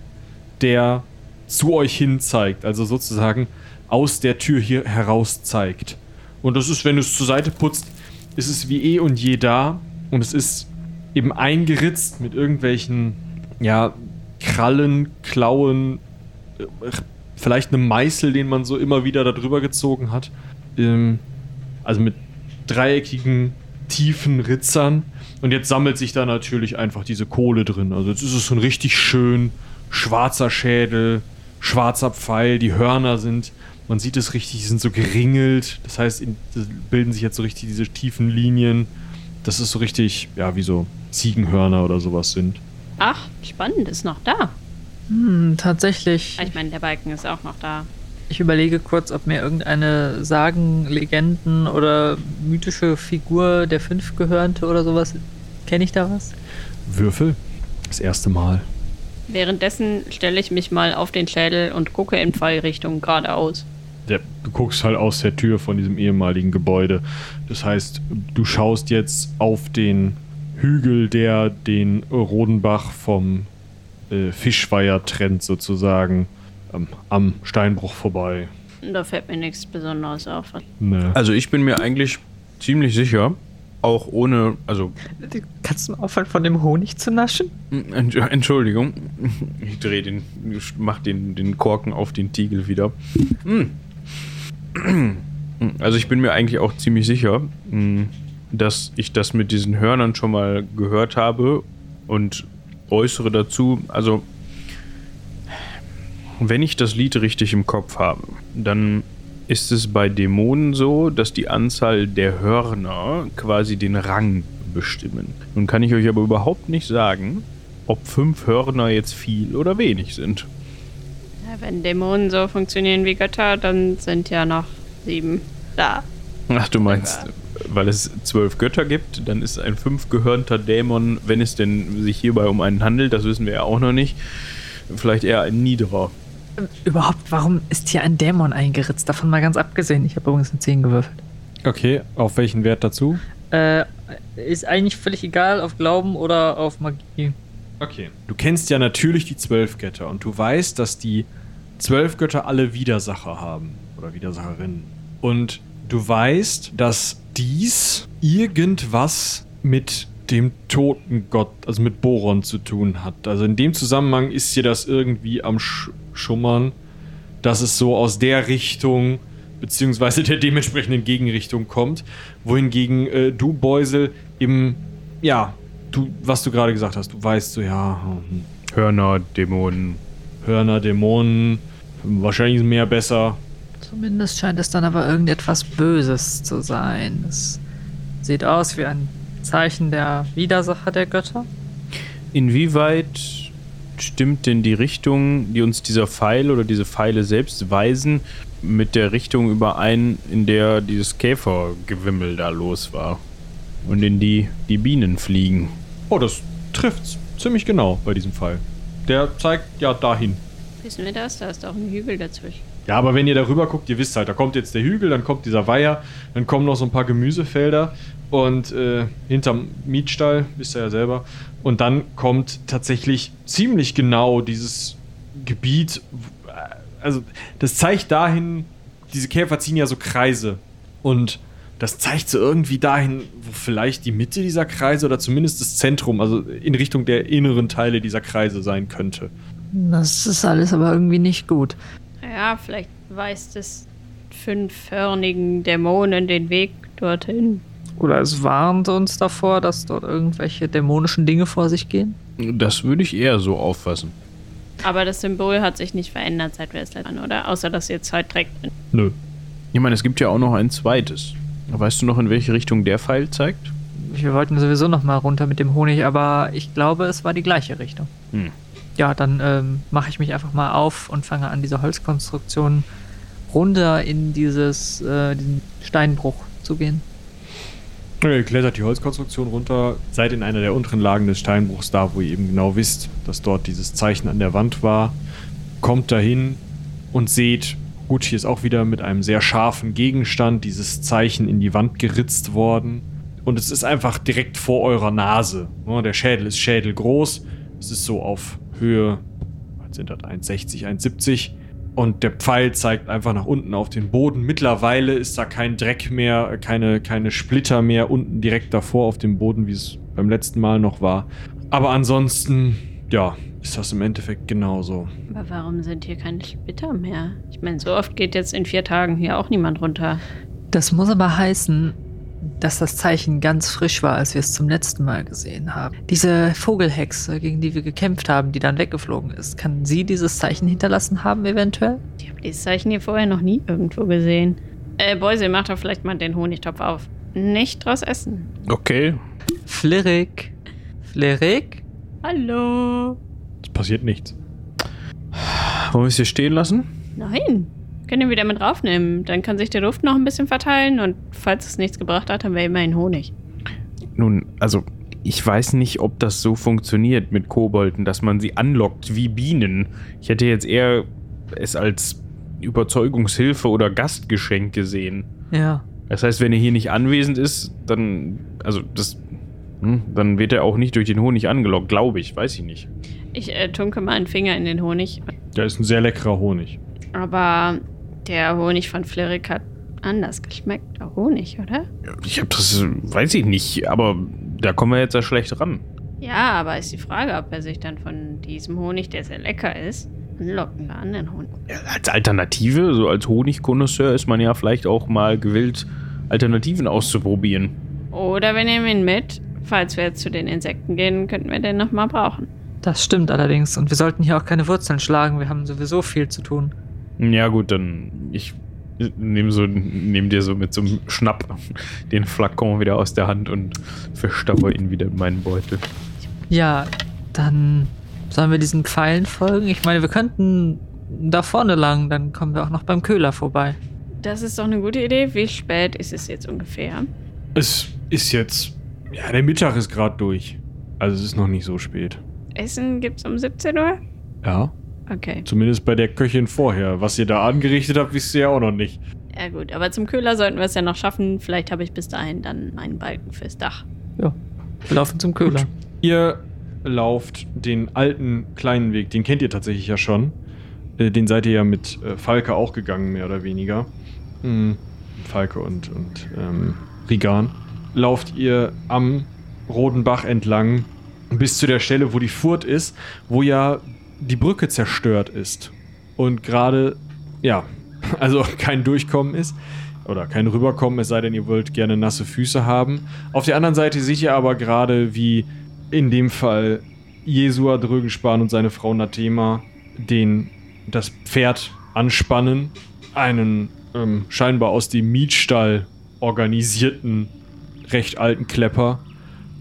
der zu euch hin zeigt. Also sozusagen aus der Tür hier heraus zeigt. Und das ist, wenn du es zur Seite putzt, ist es wie eh und je da. Und es ist eben eingeritzt mit irgendwelchen, ja, Krallen, Klauen, äh, vielleicht einem Meißel, den man so immer wieder darüber gezogen hat. Ähm, also mit dreieckigen, tiefen Ritzern. Und jetzt sammelt sich da natürlich einfach diese Kohle drin. Also jetzt ist es so ein richtig schön schwarzer Schädel, schwarzer Pfeil, die Hörner sind, man sieht es richtig, die sind so geringelt. Das heißt, in, bilden sich jetzt so richtig diese tiefen Linien. Das ist so richtig, ja, wie so Ziegenhörner oder sowas sind. Ach, spannend, ist noch da. Hm, tatsächlich. Ich meine, der Balken ist auch noch da. Ich überlege kurz, ob mir irgendeine Sagen, Legenden oder mythische Figur der Fünf gehörte oder sowas. Kenne ich da was? Würfel. Das erste Mal. Währenddessen stelle ich mich mal auf den Schädel und gucke in Fallrichtung geradeaus. Der, du guckst halt aus der Tür von diesem ehemaligen Gebäude. Das heißt, du schaust jetzt auf den Hügel, der den Rodenbach vom äh, Fischweiher trennt, sozusagen, ähm, am Steinbruch vorbei. Da fällt mir nichts Besonderes auf. Ne. Also ich bin mir eigentlich ziemlich sicher, auch ohne, also Kannst du mal aufhören, von dem Honig zu naschen? Entsch- Entschuldigung, ich drehe den, ich mach den, den Korken auf den Tiegel wieder. Hm. Also ich bin mir eigentlich auch ziemlich sicher, hm, dass ich das mit diesen Hörnern schon mal gehört habe und äußere dazu, also Wenn ich das Lied richtig im Kopf habe, dann ist es bei Dämonen so, dass die Anzahl der Hörner quasi den Rang bestimmen. Nun kann ich euch aber überhaupt nicht sagen, ob fünf Hörner jetzt viel oder wenig sind. Ja, wenn Dämonen so funktionieren wie Götter, dann sind ja noch sieben da. Ach, du meinst, weil es zwölf Götter gibt, dann ist ein fünfgehörnter Dämon, wenn es denn sich hierbei um einen handelt, das wissen wir ja auch noch nicht, vielleicht eher ein niederer. Überhaupt, warum ist hier ein Dämon eingeritzt? Davon mal ganz abgesehen. Ich habe übrigens eine 10 gewürfelt. Okay, auf welchen Wert dazu? Äh, ist eigentlich völlig egal, auf Glauben oder auf Magie. Okay. Du kennst ja natürlich die zwölf Götter und du weißt, dass die zwölf Götter alle Widersacher haben oder Widersacherinnen. Und du weißt, dass dies irgendwas mit dem toten Gott, also mit Boron zu tun hat. Also in dem Zusammenhang ist dir das irgendwie am Sch Schummern, dass es so aus der Richtung beziehungsweise der dementsprechenden Gegenrichtung kommt, wohingegen äh, du Beusel im ja du was du gerade gesagt hast, du weißt so ja hm, Hörner, Dämonen. Hörner, Dämonen, wahrscheinlich mehr besser. Zumindest scheint es dann aber irgendetwas Böses zu sein. Es sieht aus wie ein Zeichen der Widersacher der Götter. Inwieweit stimmt denn die Richtung, die uns dieser Pfeil oder diese Pfeile selbst weisen, mit der Richtung überein, in der dieses Käfergewimmel da los war? Und in die die Bienen fliegen. Oh, das trifft's ziemlich genau bei diesem Fall. Der zeigt ja dahin. Wissen wir das? Da ist doch ein Hügel dazwischen. Ja, aber wenn ihr darüber guckt, ihr wisst halt, da kommt jetzt der Hügel, dann kommt dieser Weiher, dann kommen noch so ein paar Gemüsefelder und äh, hinterm Mietstall, wisst ihr ja selber. Und dann kommt tatsächlich ziemlich genau dieses Gebiet. Also, das zeigt dahin, diese Käfer ziehen ja so Kreise. Und das zeigt so irgendwie dahin, wo vielleicht die Mitte dieser Kreise oder zumindest das Zentrum, also in Richtung der inneren Teile dieser Kreise sein könnte. Das ist alles aber irgendwie nicht gut. Ja, vielleicht weist es fünfhörnigen Dämonen den Weg dorthin. Oder es warnt uns davor, dass dort irgendwelche dämonischen Dinge vor sich gehen. Das würde ich eher so auffassen. Aber das Symbol hat sich nicht verändert, seit wir es letzten oder? Außer, dass ihr Zeit trägt. Nö. Ich meine, es gibt ja auch noch ein zweites. Weißt du noch, in welche Richtung der Pfeil zeigt? Wir wollten sowieso noch mal runter mit dem Honig, aber ich glaube, es war die gleiche Richtung. Hm. Ja, dann ähm, mache ich mich einfach mal auf und fange an, diese Holzkonstruktion runter in dieses, äh, diesen Steinbruch zu gehen. Ihr klettert die Holzkonstruktion runter, seid in einer der unteren Lagen des Steinbruchs da, wo ihr eben genau wisst, dass dort dieses Zeichen an der Wand war. Kommt dahin und seht, gut, hier ist auch wieder mit einem sehr scharfen Gegenstand dieses Zeichen in die Wand geritzt worden. Und es ist einfach direkt vor eurer Nase. Der Schädel ist schädelgroß. Es ist so auf Höhe, was sind das, 1,60, 1,70. Und der Pfeil zeigt einfach nach unten auf den Boden. Mittlerweile ist da kein Dreck mehr, keine, keine Splitter mehr unten direkt davor auf dem Boden, wie es beim letzten Mal noch war. Aber ansonsten, ja, ist das im Endeffekt genauso. Aber warum sind hier keine Splitter mehr? Ich meine, so oft geht jetzt in vier Tagen hier auch niemand runter. Das muss aber heißen, dass das Zeichen ganz frisch war, als wir es zum letzten Mal gesehen haben. Diese Vogelhexe, gegen die wir gekämpft haben, die dann weggeflogen ist, kann sie dieses Zeichen hinterlassen haben, eventuell? Ich habe dieses Zeichen hier vorher noch nie irgendwo gesehen. Äh, Boise, mach doch vielleicht mal den Honigtopf auf. Nicht draus essen. Okay. Flirik. Flirik? Hallo. Es passiert nichts. Wollen wir es hier stehen lassen? Nein. Können ihn wieder mit raufnehmen. Dann kann sich der Duft noch ein bisschen verteilen und falls es nichts gebracht hat, haben wir immerhin Honig. Nun, also ich weiß nicht, ob das so funktioniert mit Kobolden, dass man sie anlockt wie Bienen. Ich hätte jetzt eher es als Überzeugungshilfe oder Gastgeschenk gesehen. Ja. Das heißt, wenn er hier nicht anwesend ist, dann, also das, hm, dann wird er auch nicht durch den Honig angelockt, glaube ich, weiß ich nicht. Ich äh, tunke mal einen Finger in den Honig. Da ist ein sehr leckerer Honig. Aber der Honig von Flirik hat anders geschmeckt. Der Honig, oder? Ich habe das, weiß ich nicht, aber da kommen wir jetzt ja schlecht ran. Ja, aber ist die Frage, ob er sich dann von diesem Honig, der sehr lecker ist, anlocken wir anderen Honig. Ja, als Alternative, so als Honigkonnoisseur, ist man ja vielleicht auch mal gewillt, Alternativen auszuprobieren. Oder wir nehmen ihn mit. Falls wir jetzt zu den Insekten gehen, könnten wir den nochmal brauchen. Das stimmt allerdings. Und wir sollten hier auch keine Wurzeln schlagen. Wir haben sowieso viel zu tun. Ja, gut, dann ich nehme so, nehm dir so mit so einem Schnapp den Flakon wieder aus der Hand und verstaue ihn wieder in meinen Beutel. Ja, dann sollen wir diesen Pfeilen folgen. Ich meine, wir könnten da vorne lang, dann kommen wir auch noch beim Köhler vorbei. Das ist doch eine gute Idee. Wie spät ist es jetzt ungefähr? Es ist jetzt. Ja, der Mittag ist gerade durch. Also es ist noch nicht so spät. Essen gibt's um 17 Uhr? Ja. Okay. Zumindest bei der Köchin vorher. Was ihr da angerichtet habt, wisst ihr ja auch noch nicht. Ja gut, aber zum Köhler sollten wir es ja noch schaffen. Vielleicht habe ich bis dahin dann meinen Balken fürs Dach. Ja, wir laufen zum Köhler. Ihr lauft den alten kleinen Weg, den kennt ihr tatsächlich ja schon. Äh, Den seid ihr ja mit äh, Falke auch gegangen, mehr oder weniger. Mhm. Falke und, und ähm, Rigan. Lauft ihr am Roten Bach entlang bis zu der Stelle, wo die Furt ist, wo ja die Brücke zerstört ist. Und gerade, ja, also kein Durchkommen ist. Oder kein Rüberkommen, es sei denn, ihr wollt gerne nasse Füße haben. Auf der anderen Seite seht ihr aber gerade, wie in dem Fall Jesua Drögenspan und seine Frau Nathema den das Pferd anspannen, einen ähm, scheinbar aus dem Mietstall organisierten, recht alten Klepper.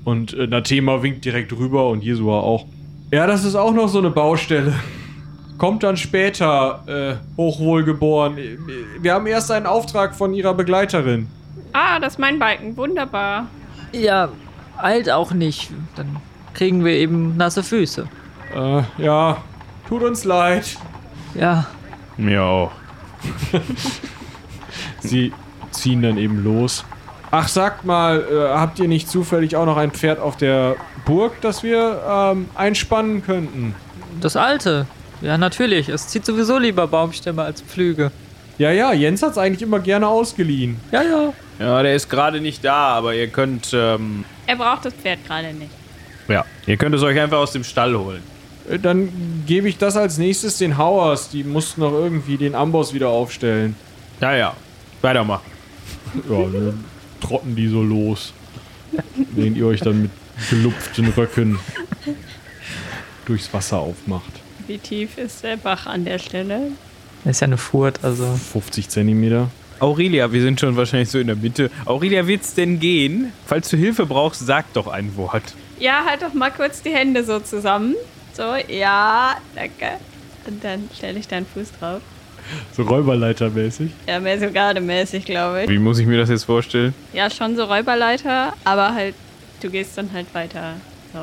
Und äh, Nathema winkt direkt rüber und Jesua auch. Ja, das ist auch noch so eine Baustelle. Kommt dann später, äh, hochwohlgeboren. Wir haben erst einen Auftrag von ihrer Begleiterin. Ah, das ist mein Balken. Wunderbar. Ja, eilt auch nicht. Dann kriegen wir eben nasse Füße. Äh, ja, tut uns leid. Ja, Mir auch. Sie ziehen dann eben los. Ach, sagt mal, äh, habt ihr nicht zufällig auch noch ein Pferd auf der Burg, das wir ähm, einspannen könnten? das alte. Ja, natürlich. Es zieht sowieso lieber Baumstämme als Pflüge. Ja, ja, Jens hat's eigentlich immer gerne ausgeliehen. Ja, ja. Ja, der ist gerade nicht da, aber ihr könnt, ähm, Er braucht das Pferd gerade nicht. ja, ihr könnt es euch einfach aus dem Stall holen. Äh, Dann gebe ich das als nächstes den Hauers. Die mussten noch irgendwie den Amboss wieder aufstellen. Ja, ja. Weitermachen. Ja, dann trotten die so los. Während ihr euch dann mit gelupften Röcken durchs Wasser aufmacht. Wie tief ist der Bach an der Stelle? Das ist ja eine Furt, also. 50 Zentimeter. Aurelia, wir sind schon wahrscheinlich so in der Mitte. Aurelia, wird's denn gehen? Falls du Hilfe brauchst, sag doch ein Wort. Ja, halt doch mal kurz die Hände so zusammen. So, ja, danke. Und dann stelle ich deinen Fuß drauf. So Räuberleitermäßig. Ja, mehr so gardemäßig, glaube ich. Wie muss ich mir das jetzt vorstellen? Ja, schon so Räuberleiter, aber halt, du gehst dann halt weiter. So.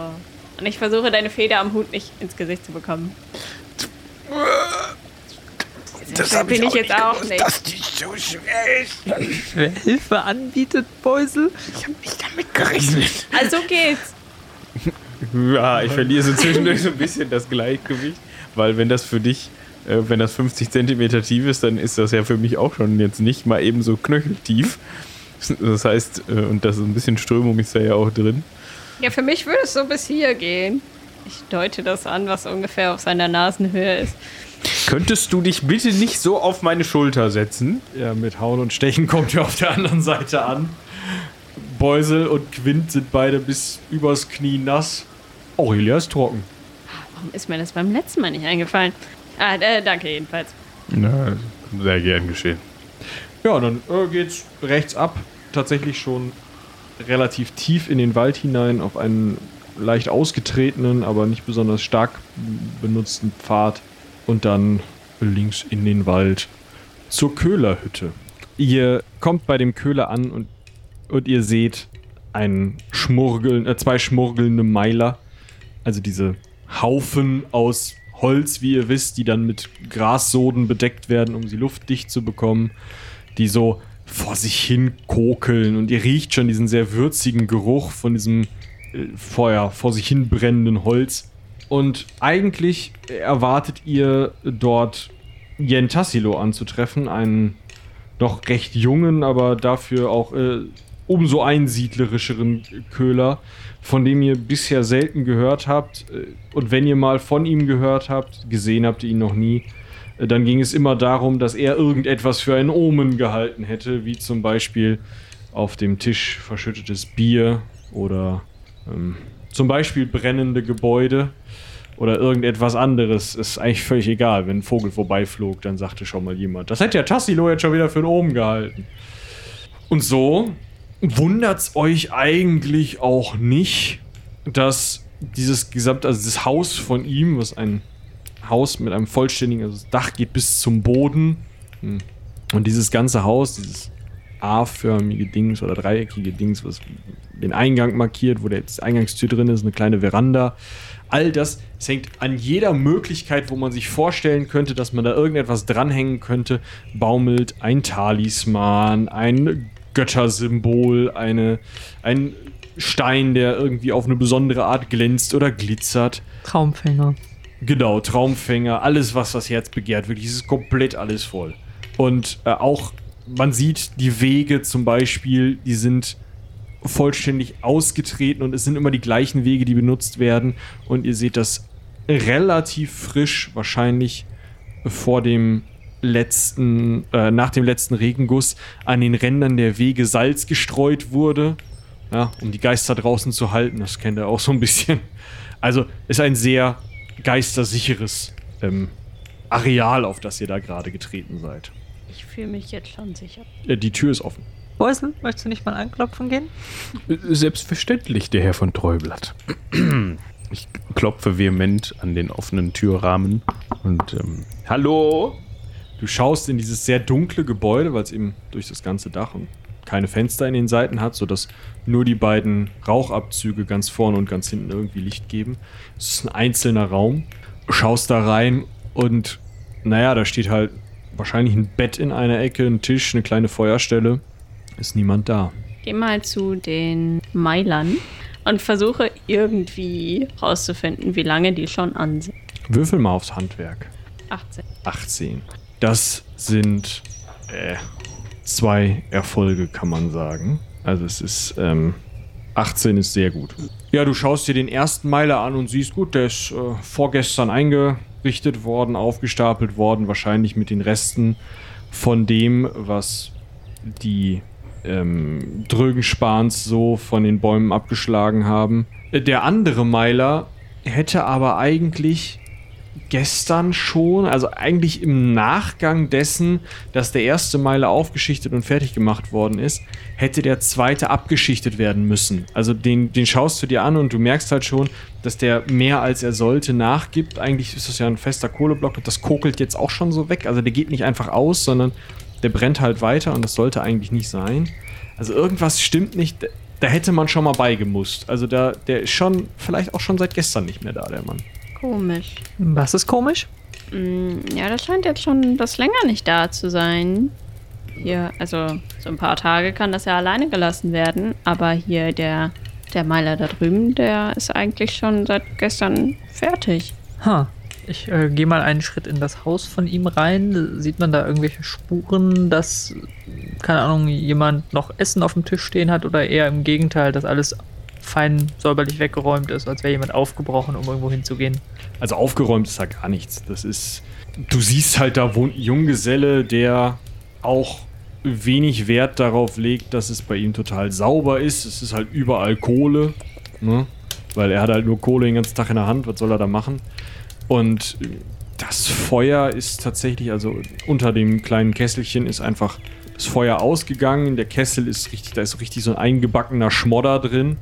Und ich versuche deine Feder am Hut nicht ins Gesicht zu bekommen. Das bin ich, jetzt auch nicht. dass die so schwer ist. Wer Hilfe anbietet, Beusel? Ich habe nicht damit gerechnet. Also geht's. Ja, ich verliere so zwischendurch so ein bisschen das Gleichgewicht, weil wenn das für dich, äh, wenn das 50 Zentimeter tief ist, dann ist das ja für mich auch schon jetzt nicht mal eben so knöcheltief. Das heißt, äh, und das ist ein bisschen Strömung ist da ja auch drin. Ja, für mich würde es so bis hier gehen. Ich deute das an, was ungefähr auf seiner Nasenhöhe ist. Könntest du dich bitte nicht so auf meine Schulter setzen? Ja, mit Hauen und Stechen kommt ihr auf der anderen Seite an. Beusel und Quint sind beide bis übers Knie nass. Aurelia ist trocken. Warum ist mir das beim letzten Mal nicht eingefallen? Ah, äh, danke jedenfalls. Na, sehr gern geschehen. Ja, dann äh, geht's rechts ab. Tatsächlich schon relativ tief in den Wald hinein auf einen leicht ausgetretenen, aber nicht besonders stark benutzten Pfad. Und dann links in den Wald zur Köhlerhütte. Ihr kommt bei dem Köhler an und, und ihr seht einen Schmurgeln, äh, zwei schmurgelnde Meiler. Also diese Haufen aus Holz, wie ihr wisst, die dann mit Grassoden bedeckt werden, um sie luftdicht zu bekommen, die so vor sich hin kokeln und ihr riecht schon diesen sehr würzigen Geruch von diesem äh, Feuer, vor sich hin brennenden Holz. Und eigentlich erwartet ihr dort Jen Tassilo anzutreffen, einen noch recht jungen, aber dafür auch äh, umso einsiedlerischeren Köhler, von dem ihr bisher selten gehört habt. Äh, Und wenn ihr mal von ihm gehört habt, gesehen habt ihr ihn noch nie, äh, dann ging es immer darum, dass er irgendetwas für ein Omen gehalten hätte, wie zum Beispiel auf dem Tisch verschüttetes Bier oder ähm, zum Beispiel brennende Gebäude. oder irgendetwas anderes. Ist eigentlich völlig egal. Wenn ein Vogel vorbeiflog, dann sagte schon mal jemand, das hätte ja Tassilo jetzt schon wieder für den Oben gehalten. Und so wundert's euch eigentlich auch nicht, dass dieses gesamte, also das Haus von ihm, was ein Haus mit einem vollständigen, also das Dach geht bis zum Boden. Hm. Und dieses ganze Haus, dieses A-förmige Dings oder dreieckige Dings, was den Eingang markiert, wo der jetzt Eingangstür drin ist, eine kleine Veranda. All das, es hängt an jeder Möglichkeit, wo man sich vorstellen könnte, dass man da irgendetwas dranhängen könnte, baumelt ein Talisman, ein Göttersymbol, eine, ein Stein, der irgendwie auf eine besondere Art glänzt oder glitzert. Traumfänger. Genau, Traumfänger, alles, was das Herz begehrt, wirklich, es ist komplett alles voll. Und äh, auch, man sieht die Wege zum Beispiel, die sind vollständig ausgetreten und es sind immer die gleichen Wege, die benutzt werden. Und ihr seht das relativ frisch, wahrscheinlich vor dem letzten, äh, nach dem letzten Regenguss an den Rändern der Wege Salz gestreut wurde. Ja, um die Geister draußen zu halten. Das kennt ihr auch so ein bisschen. Also ist ein sehr geistersicheres ähm, Areal, auf das ihr da gerade getreten seid. Ich fühle mich jetzt schon sicher. Äh, die Tür ist offen. Beusel, möchtest du nicht mal anklopfen gehen? Selbstverständlich, der Herr von Treublatt. Ich klopfe vehement an den offenen Türrahmen und ähm, Hallo? Du schaust in dieses sehr dunkle Gebäude, weil es eben durch das ganze Dach und keine Fenster in den Seiten hat, sodass nur die beiden Rauchabzüge ganz vorne und ganz hinten irgendwie Licht geben. Es ist ein einzelner Raum. Schaust da rein und naja, da steht halt wahrscheinlich ein Bett in einer Ecke, ein Tisch, eine kleine Feuerstelle. Ist niemand da. Geh mal zu den Meilern und versuche irgendwie rauszufinden, wie lange die schon an sind. Würfel mal aufs Handwerk. 18. 18. Das sind äh, zwei Erfolge, kann man sagen. Also es ist, ähm, 18 ist sehr gut. Ja, du schaust dir den ersten Meiler an und siehst, gut, der ist äh, vorgestern eingerichtet worden, aufgestapelt worden, wahrscheinlich mit den Resten von dem, was die ähm, Drögenspans so von den Bäumen abgeschlagen haben. Äh, Der andere Meiler hätte aber eigentlich gestern schon, also eigentlich im Nachgang dessen, dass der erste Meiler aufgeschichtet und fertig gemacht worden ist, hätte der zweite abgeschichtet werden müssen. Also den, den schaust du dir an und du merkst halt schon, dass der mehr als er sollte nachgibt. Eigentlich ist das ja ein fester Kohleblock und das kokelt jetzt auch schon so weg. Also der geht nicht einfach aus, sondern der brennt halt weiter und das sollte eigentlich nicht sein. Also irgendwas stimmt nicht. Da hätte man schon mal beigemusst. Also da, der ist schon, vielleicht auch schon seit gestern nicht mehr da, der Mann. Komisch. Was ist komisch? Mm, Ja, das scheint jetzt schon das länger nicht da zu sein. Hier, also so ein paar Tage kann das ja alleine gelassen werden, aber hier der, der Meiler da drüben, der ist eigentlich schon seit gestern fertig. Ha. Ich äh, gehe mal einen Schritt in das Haus von ihm rein. Sieht man da irgendwelche Spuren, dass, keine Ahnung, jemand noch Essen auf dem Tisch stehen hat oder eher im Gegenteil, dass alles fein säuberlich weggeräumt ist, als wäre jemand aufgebrochen, um irgendwo hinzugehen. Also aufgeräumt ist da gar nichts. Das ist. Du siehst halt, da wohnt ein Junggeselle, der auch wenig Wert darauf legt, dass es bei ihm total sauber ist. Es ist halt überall Kohle. Ne? Weil er hat halt nur Kohle den ganzen Tag in der Hand. Was soll er da machen? Und das Feuer ist tatsächlich, also unter dem kleinen Kesselchen ist einfach das Feuer ausgegangen. Der Kessel ist richtig, da ist richtig so ein eingebackener Schmodder drin.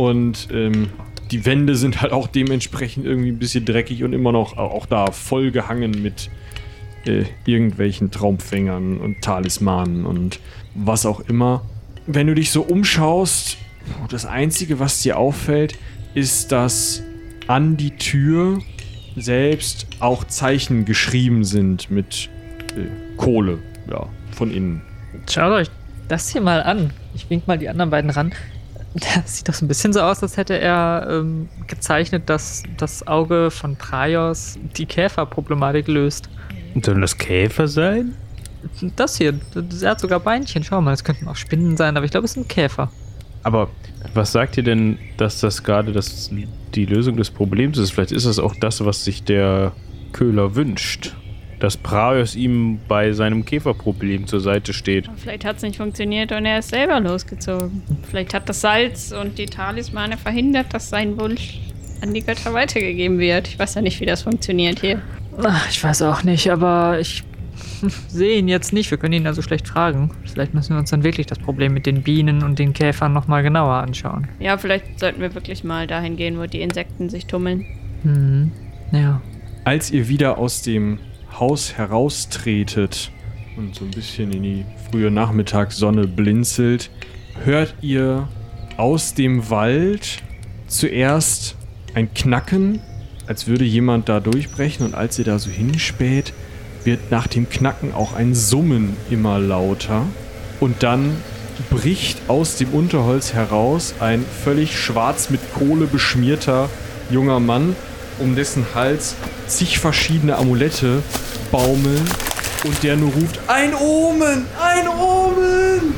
Und ähm, die Wände sind halt auch dementsprechend irgendwie ein bisschen dreckig und immer noch auch da voll gehangen mit äh, irgendwelchen Traumfängern und Talismanen und was auch immer. Wenn du dich so umschaust, das Einzige, was dir auffällt, ist, dass an die Tür selbst auch Zeichen geschrieben sind mit äh, Kohle, ja, von innen. Schaut euch das hier mal an. Ich wink mal die anderen beiden ran. Das sieht doch so ein bisschen so aus, als hätte er ähm, gezeichnet, dass das Auge von Praios die Käferproblematik löst. Sollen das Käfer sein? Das hier, das, er hat sogar Beinchen. Schau mal, das könnten auch Spinnen sein, aber ich glaube, es sind Käfer. Aber was sagt ihr denn, dass das gerade das, die Lösung des Problems ist? Vielleicht ist das auch das, was sich der Köhler wünscht. Dass Praios ihm bei seinem Käferproblem zur Seite steht. Vielleicht hat es nicht funktioniert und er ist selber losgezogen. Vielleicht hat das Salz und die Talismane verhindert, dass sein Wunsch an die Götter weitergegeben wird. Ich weiß ja nicht, wie das funktioniert hier. Ach, ich weiß auch nicht, aber ich sehe ihn jetzt nicht. Wir können ihn also schlecht fragen. Vielleicht müssen wir uns dann wirklich das Problem mit den Bienen und den Käfern nochmal genauer anschauen. Ja, vielleicht sollten wir wirklich mal dahin gehen, wo die Insekten sich tummeln. Hm, ja. Als ihr wieder aus dem Haus heraustretet und so ein bisschen in die frühe Nachmittagssonne blinzelt, hört ihr aus dem Wald zuerst ein Knacken, als würde jemand da durchbrechen und als ihr da so hinspäht, wird nach dem Knacken auch ein Summen immer lauter und dann bricht aus dem Unterholz heraus ein völlig schwarz mit Kohle beschmierter junger Mann, um dessen Hals zig verschiedene Amulette baumeln und der nur ruft: Ein Omen! Ein Omen!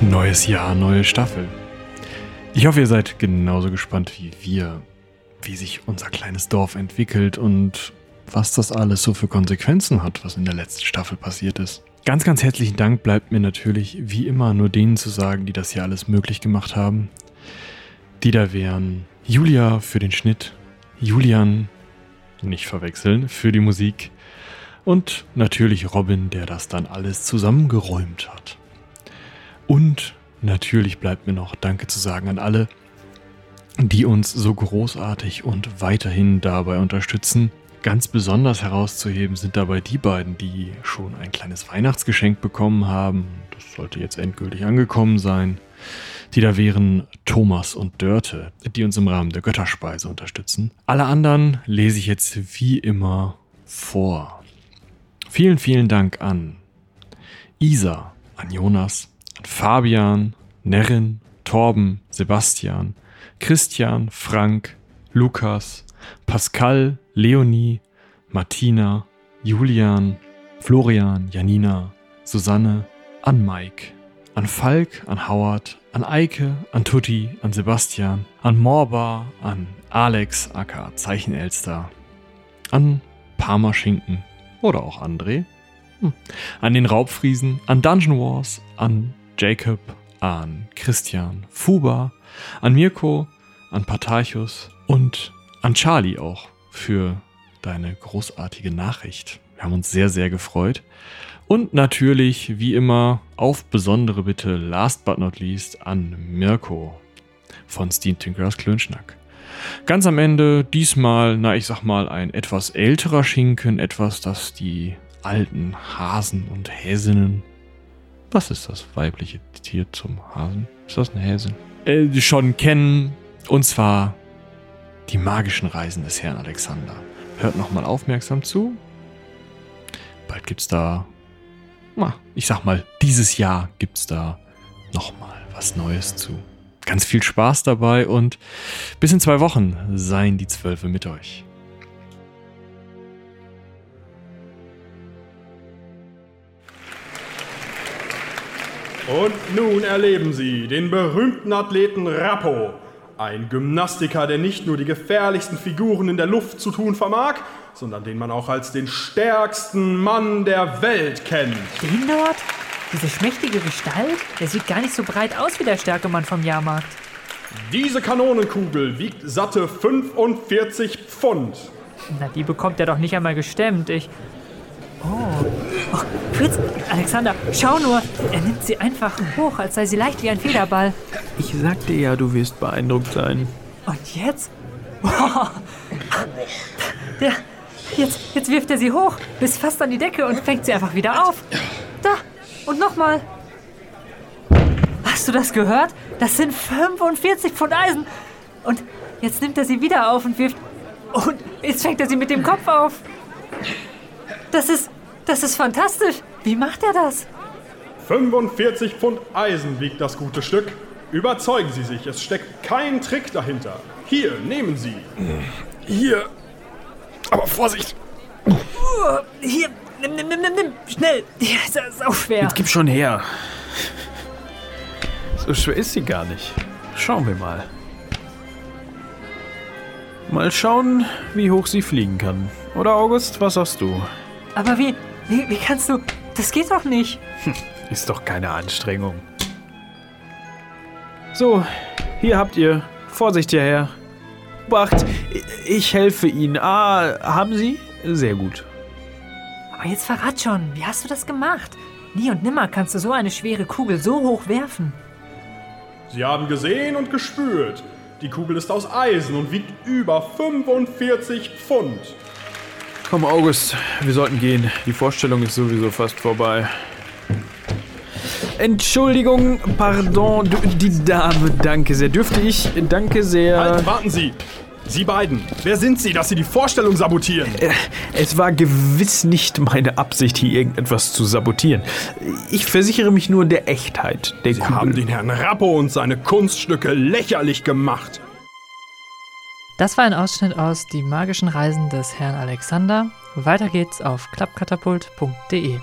Neues Jahr, neue Staffel. Ich hoffe, ihr seid genauso gespannt wie wir, wie sich unser kleines Dorf entwickelt und was das alles so für Konsequenzen hat, was in der letzten Staffel passiert ist. Ganz, ganz herzlichen Dank bleibt mir natürlich wie immer nur denen zu sagen, die das hier alles möglich gemacht haben. Die da wären Julia für den Schnitt, Julian, nicht verwechseln, für die Musik und natürlich Robin, der das dann alles zusammengeräumt hat. Und natürlich bleibt mir noch Danke zu sagen an alle, die uns so großartig und weiterhin dabei unterstützen. Ganz besonders herauszuheben sind dabei die beiden, die schon ein kleines Weihnachtsgeschenk bekommen haben. Das sollte jetzt endgültig angekommen sein. Die da wären Thomas und Dörte, die uns im Rahmen der Götterspeise unterstützen. Alle anderen lese ich jetzt wie immer vor. Vielen, vielen Dank an Isa, an Jonas, an Fabian, Nerrin, Torben, Sebastian, Christian, Frank, Lukas, Pascal, Leonie, Martina, Julian, Florian, Janina, Susanne, an Mike, an Falk, an Howard, an Eike, an Tutti, an Sebastian, an Morba, an Alex, aka Zeichenelster, an Parmaschinken oder auch André, hm. an den Raubfriesen, an Dungeon Wars, an Jacob, an Christian, Fuba, an Mirko, an Patarchus und an Charlie auch für deine großartige Nachricht. Wir haben uns sehr, sehr gefreut. Und natürlich, wie immer, auf besondere Bitte, last but not least, an Mirko von Steam Tinkers Klönschnack. Ganz am Ende, diesmal, na, ich sag mal, ein etwas älterer Schinken, etwas, das die alten Hasen und Häsinnen. Was ist das weibliche Tier zum Hasen? Ist das eine Häsin? Äh, schon kennen. Und zwar die magischen Reisen des Herrn Alexander. Hört nochmal aufmerksam zu. Bald gibt's da, na, ich sag mal, dieses Jahr gibt's da nochmal was Neues zu. Ganz viel Spaß dabei und bis in zwei Wochen seien die Zwölfe mit euch. Und nun erleben Sie den berühmten Athleten Rappo. Ein Gymnastiker, der nicht nur die gefährlichsten Figuren in der Luft zu tun vermag, sondern den man auch als den stärksten Mann der Welt kennt. Den dort? Diese schmächtige Gestalt? Der sieht gar nicht so breit aus wie der Stärkemann vom Jahrmarkt. Diese Kanonenkugel wiegt satte 45 Pfund. Na, die bekommt er doch nicht einmal gestemmt. Ich. Oh. oh. Fritz, Alexander, schau nur. Er nimmt sie einfach hoch, als sei sie leicht wie ein Federball. Ich sagte ja, du wirst beeindruckt sein. Und jetzt? Wow. Der, jetzt, jetzt wirft er sie hoch, bis fast an die Decke und fängt sie einfach wieder auf. Da, und nochmal. Hast du das gehört? Das sind 45 Pfund Eisen. Und jetzt nimmt er sie wieder auf und wirft. Und jetzt fängt er sie mit dem Kopf auf. Das ist. Das ist fantastisch. Wie macht er das? 45 Pfund Eisen wiegt das gute Stück. Überzeugen Sie sich, es steckt kein Trick dahinter. Hier, nehmen Sie. Hier. Aber Vorsicht. Uh, hier, nimm, nimm, nimm, nimm, nimm. Schnell. Die ist ja sau schwer. Jetzt gib schon her. So schwer ist sie gar nicht. Schauen wir mal. Mal schauen, wie hoch sie fliegen kann. Oder August, was sagst du? Aber wie, Wie, wie kannst du. Das geht doch nicht. Ist doch keine Anstrengung. So, hier habt ihr. Vorsicht, ihr Herr. Obacht, ich helfe Ihnen. Ah, haben Sie? Sehr gut. Aber jetzt verrat schon, wie hast du das gemacht? Nie und nimmer kannst du so eine schwere Kugel so hoch werfen. Sie haben gesehen und gespürt. Die Kugel ist aus Eisen und wiegt über 45 Pfund. Komm, August, wir sollten gehen. Die Vorstellung ist sowieso fast vorbei. Entschuldigung, pardon, die Dame, danke sehr. Dürfte ich? Danke sehr. Halt, warten Sie! Sie beiden, wer sind Sie, dass Sie die Vorstellung sabotieren? Es war gewiss nicht meine Absicht, hier irgendetwas zu sabotieren. Ich versichere mich nur der Echtheit der Sie Kugel. haben den Herrn Rappo und seine Kunststücke lächerlich gemacht. Das war ein Ausschnitt aus Die magischen Reisen des Herrn Alexander. Weiter geht's auf klappkatapult.de.